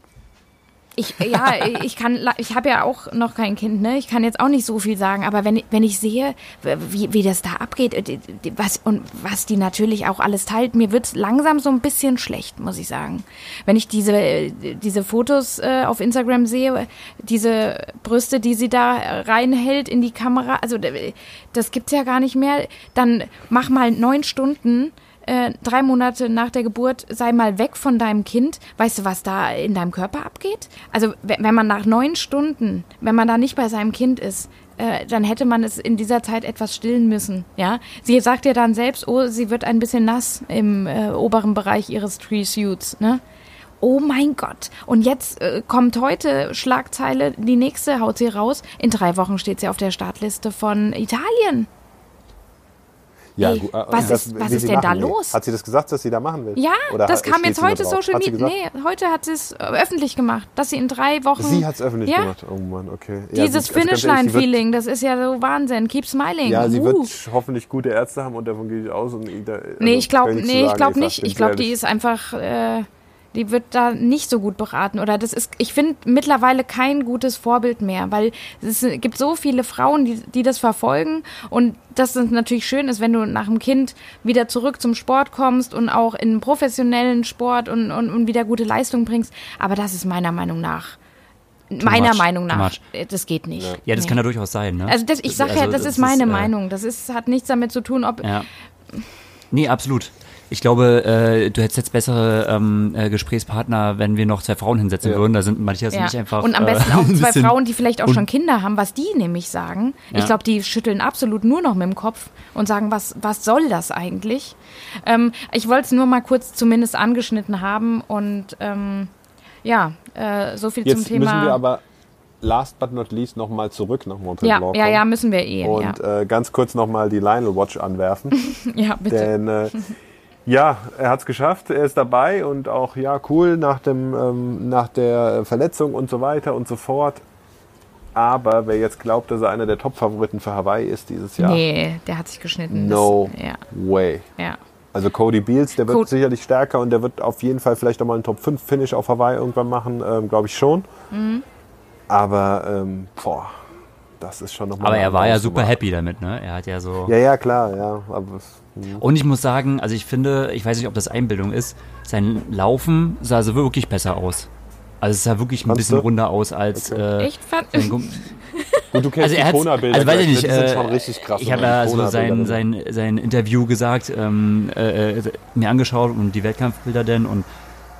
Ich, ja, ich kann, ich habe ja auch noch kein Kind, ne? Ich kann jetzt auch nicht so viel sagen, aber wenn, wenn ich sehe, wie, wie das da abgeht, äh, was, und was die natürlich auch alles teilt, mir wird's langsam so ein bisschen schlecht, muss ich sagen. Wenn ich diese, äh, diese Fotos äh, auf Instagram sehe, diese Brüste, die sie da reinhält in die Kamera, also äh, das gibt's ja gar nicht mehr, dann mach mal neun Stunden äh, drei Monate nach der Geburt sei mal weg von deinem Kind. Weißt du, was da in deinem Körper abgeht? Also we- wenn man nach neun Stunden, wenn man da nicht bei seinem Kind ist, äh, dann hätte man es in dieser Zeit etwas stillen müssen. Ja, sie sagt ja dann selbst, oh, sie wird ein bisschen nass im äh, oberen Bereich ihres Tree Suits. Ne? Oh mein Gott. Und jetzt äh, kommt heute Schlagzeile, die nächste haut sie raus. In drei Wochen steht sie auf der Startliste von Italien. Ja, Ey, gut, äh, was und das ist- was will ist denn da machen? los? Hat sie das gesagt, dass sie da machen will? Ja, Oder das kam jetzt heute? Social Media. Nee, heute hat sie es äh, öffentlich gemacht, dass sie in drei Wochen. Sie hat es öffentlich Ja. gemacht. Oh Mann, okay. Ja, Dieses also Finishline-Feeling, das ist ja so Wahnsinn. Keep smiling. Ja, sie Uh. wird hoffentlich gute Ärzte haben und davon gehe ich aus. Und also Nee, ich glaube nichts nee, ich glaub nicht. Ich glaube, die ist einfach. Äh, die wird da nicht so gut beraten. Oder das ist, ich finde mittlerweile kein gutes Vorbild mehr, weil es gibt so viele Frauen, die, die das verfolgen und dass es natürlich schön ist, wenn du nach dem Kind wieder zurück zum Sport kommst und auch in einen professionellen Sport und, und, und wieder gute Leistung bringst. Aber das ist meiner Meinung nach meiner much, Meinung too nach, das geht nicht. Ja, das Nee. kann ja durchaus sein, ne? Also das, ich sage ja, Also das, ist meine äh, Meinung. Das ist, hat nichts damit zu tun, ob Ja. Nee, absolut. Ich glaube, äh, du hättest jetzt bessere ähm, äh, Gesprächspartner, wenn wir noch zwei Frauen hinsetzen Ja. würden. Da sind manche Ja. nicht einfach. und am äh, besten auch zwei Frauen, die vielleicht auch schon Kinder haben, was die nämlich sagen. Ja. Ich glaube, die schütteln absolut nur noch mit dem Kopf und sagen, was, was soll das eigentlich? Ähm, ich wollte es nur mal kurz zumindest angeschnitten haben und ähm, ja, äh, so viel Jetzt zum Thema. müssen wir aber last but not least nochmal zurück nach Montreal ja, kommen. ja, ja, müssen wir eh. Und äh, ganz kurz nochmal die Lionel Watch anwerfen. ja. ja, bitte. Denn äh, ja, er hat es geschafft, er ist dabei und auch ja cool nach dem ähm, nach der Verletzung und so weiter und so fort. Aber wer jetzt glaubt, dass er einer der Top-Favoriten für Hawaii ist dieses Jahr, Nee, der hat sich geschnitten. no Das, ja, way. ja. Also Cody Beals, der wird Co- sicherlich stärker und der wird auf jeden Fall vielleicht auch mal einen Top 5 Finish auf Hawaii irgendwann machen, ähm, glaube ich schon. Mhm. Aber ähm, boah, das ist schon nochmal. Aber er war ja super happy damit, ne? Er hat ja so. Ja, ja, klar, ja. Aber es- Und ich muss sagen, also ich finde, ich weiß nicht, ob das Einbildung ist, sein Laufen sah so wirklich besser aus. Also es sah wirklich ein bisschen du? runder aus als. Äh, Echt? Fand, Gut, du kennst also er die hat, Kona-Bilder. also weiß ich nicht, äh, schon richtig krass. ich habe Die so sein, sein, sein Interview gesagt, ähm, äh, äh, mir angeschaut und die Wettkampfbilder denn und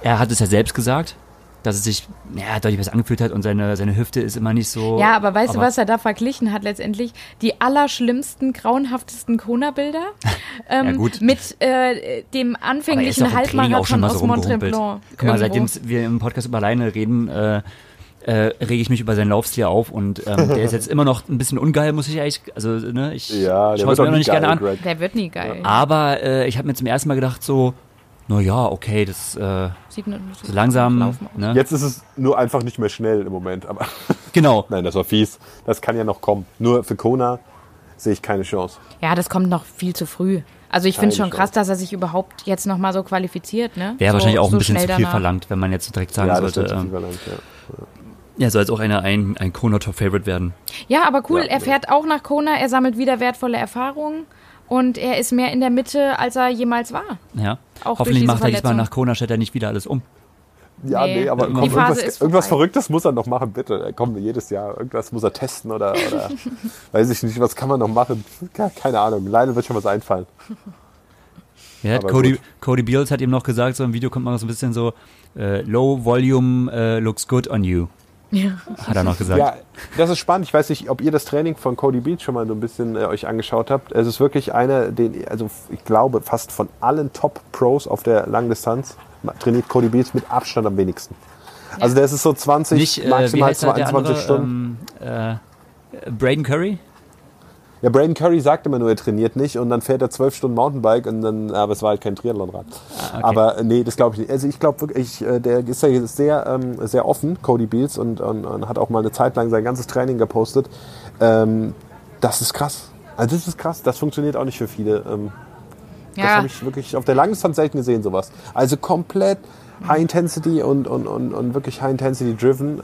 er hat es ja selbst gesagt, dass es sich ja, deutlich besser angefühlt hat und seine, seine Hüfte ist immer nicht so. Ja, aber weißt du, aber- was er da verglichen hat letztendlich? Die allerschlimmsten, grauenhaftesten Kona-Bilder ähm, Ja, gut. mit äh, dem anfänglichen Halbmarathon mal aus so Mont rumgehumpelt. Tremblant. Guck mal, seitdem wir im Podcast über Leine reden, äh, äh, rege ich mich über seinen Laufstil auf und ähm, der ist jetzt immer noch ein bisschen ungeil, muss ich eigentlich, also ne, ich Ja, schaue es mir noch nicht geil, gerne an. Greg. Der wird nie geil. Aber äh, ich habe mir zum ersten Mal gedacht so, na ja, okay, das äh, Sieht nur, so langsam, Laufen ne? Jetzt ist es nur einfach nicht mehr schnell im Moment. Aber Genau. nein, das war fies. Das kann ja noch kommen. Nur für Kona sehe ich keine Chance. Ja, das kommt noch viel zu früh. Also ich finde Keine schon krass, dass er sich überhaupt jetzt nochmal so qualifiziert. Ne? Wäre so, wahrscheinlich auch so ein bisschen zu viel danach. verlangt, wenn man jetzt direkt sagen ja, das sollte, ähm, verlangt, ja. er soll jetzt auch einer, ein, ein Kona Top Favorite werden. Ja, aber cool, Ja, er fährt auch nach Kona, er sammelt wieder wertvolle Erfahrungen und er ist mehr in der Mitte, als er jemals war. Ja. Auch durch Hoffentlich macht er diesmal nach Kona, stellt er nicht wieder alles um. Ja, Nee. nee, aber komm, irgendwas, ist irgendwas. Verrücktes muss er noch machen, bitte. Komm, jedes Jahr. Irgendwas muss er testen oder, oder weiß ich nicht, was kann man noch machen? Ke- Keine Ahnung. Leider wird schon was einfallen. Ja, Cody, gut. Cody Beals hat ihm noch gesagt, so im Video kommt man so ein bisschen so, äh, Low Volume äh, looks good on you. Ja. Hat er noch gesagt. Ja, das ist spannend. Ich weiß nicht, ob ihr das Training von Cody Beach schon mal so ein bisschen äh, euch angeschaut habt. Es ist wirklich einer, den, also ich glaube, fast von allen Top-Pros auf der Langdistanz trainiert Cody Beach mit Abstand am wenigsten. Also der ist so 20, Nicht, äh, maximal heißt er, der 22 andere, Stunden. ähm, äh, Braden Curry? Ja, Braden Curry sagt immer nur, er trainiert nicht und dann fährt er zwölf Stunden Mountainbike und dann, aber es war halt kein Triathlonrad. Ah, okay. Aber äh, nee, das glaube ich nicht. Also ich glaube wirklich, äh, der ist ja sehr, ähm, sehr offen, Cody Beals, und, und, und hat auch mal eine Zeit lang sein ganzes Training gepostet. Ähm, das ist krass. Also das ist krass. Das funktioniert auch nicht für viele. Ähm, Das Ja, habe ich wirklich auf der Langdistanz selten gesehen, sowas. Also komplett High Intensity und, und, und, und wirklich High Intensity driven.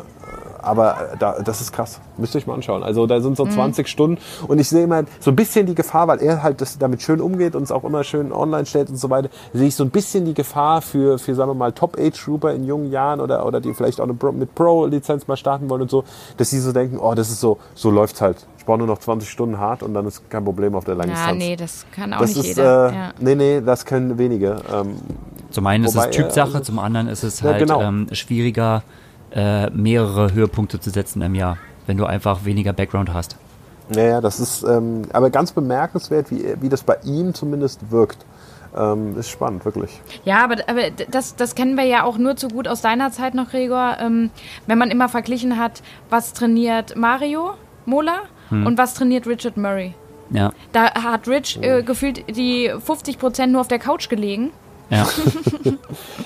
Aber äh, da, das ist krass. Müsst ihr euch mal anschauen. Also da sind so 20 Stunden und ich sehe immer so ein bisschen die Gefahr, weil er halt das damit schön umgeht und es auch immer schön online stellt und so weiter, sehe ich so ein bisschen die Gefahr für, für sagen wir mal, Top-Age-Grouper in jungen Jahren oder, oder die vielleicht auch eine Pro, mit Pro-Lizenz mal starten wollen und so, dass sie so denken, oh, das ist so, so läuft's halt. Ich brauche nur noch 20 Stunden hart und dann ist kein Problem auf der Langdistanz. ja, nee, das kann auch Das nicht ist, jeder. äh, ja. nee, nee, das können wenige. Ähm, Zum einen ist es äh, Typsache, also- zum anderen ist es Ja, halt genau. ähm, schwieriger, äh, mehrere Höhepunkte zu setzen im Jahr, wenn du einfach weniger Background hast. Naja, das ist ähm, aber ganz bemerkenswert, wie, wie das bei ihm zumindest wirkt. Ähm, ist spannend, wirklich. Ja, aber, aber das, das kennen wir ja auch nur zu gut aus deiner Zeit noch, Gregor. Ähm, wenn man immer verglichen hat, was trainiert Mario Mola Hm. und was trainiert Richard Murray. Ja, Da hat Rich äh, gefühlt die 50 Prozent nur auf der Couch gelegen. Ja.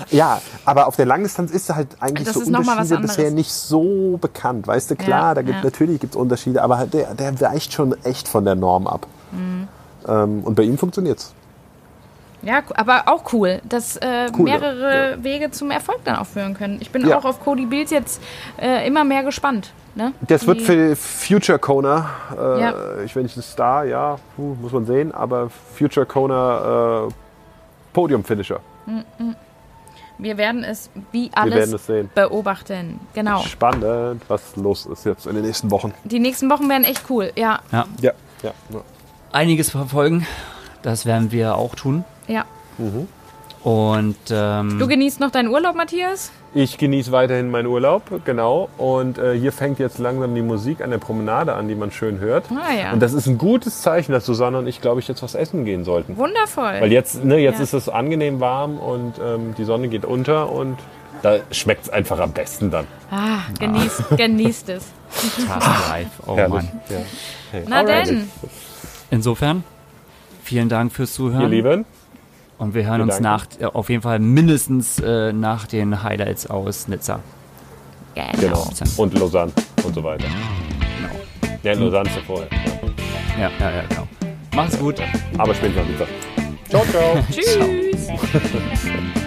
Ja, aber auf der Langdistanz ist halt eigentlich Das so Unterschiede bisher nicht so bekannt. Weißt du, klar, Ja, da gibt ja. natürlich gibt's Unterschiede, aber halt der, der weicht schon echt von der Norm ab. Mhm. Ähm, und bei ihm funktioniert's. Ja, co- aber auch cool, dass äh, Cool, ja. mehrere Wege zum Erfolg dann auch führen können. Ich bin Ja. auch auf Cody Beals jetzt äh, immer mehr gespannt. Ne? Das wird für Future Kona, äh, Ja. ich wenn ich das Star, ja, puh, muss man sehen, aber Future Kona äh, Podium Finisher. Wir werden es wie alles es sehen. beobachten. Genau. Spannend, was los ist jetzt in den nächsten Wochen. Die nächsten Wochen werden echt cool. Ja, Ja, ja. ja. Einiges verfolgen, das werden wir auch tun. ja. Und ähm, Du genießt noch deinen Urlaub, Matthias? Ich genieße weiterhin meinen Urlaub, genau. Und äh, hier fängt jetzt langsam die Musik an der Promenade an, die man schön hört. Ah ja. Und das ist ein gutes Zeichen, dass Susanne und ich, glaube ich, jetzt was essen gehen sollten. Wundervoll. Weil jetzt, ne, jetzt Ja. ist es angenehm warm und ähm, die Sonne geht unter und da schmeckt es einfach am besten dann. ah, genießt, genießt es. Task Live. Oh Herrlich. Mann. Ja. Hey. Na denn. Insofern, vielen Dank fürs Zuhören. Ihr Lieben, Und wir hören uns nach, äh, auf jeden Fall mindestens äh, nach den Highlights aus Nizza. Genau. genau. Und Lausanne und so weiter. Genau. Ja, in Lausanne ist ja vorher. Ja, ja, ja, genau. Macht's gut. Aber später wieder. Ciao, ciao. Tschüss.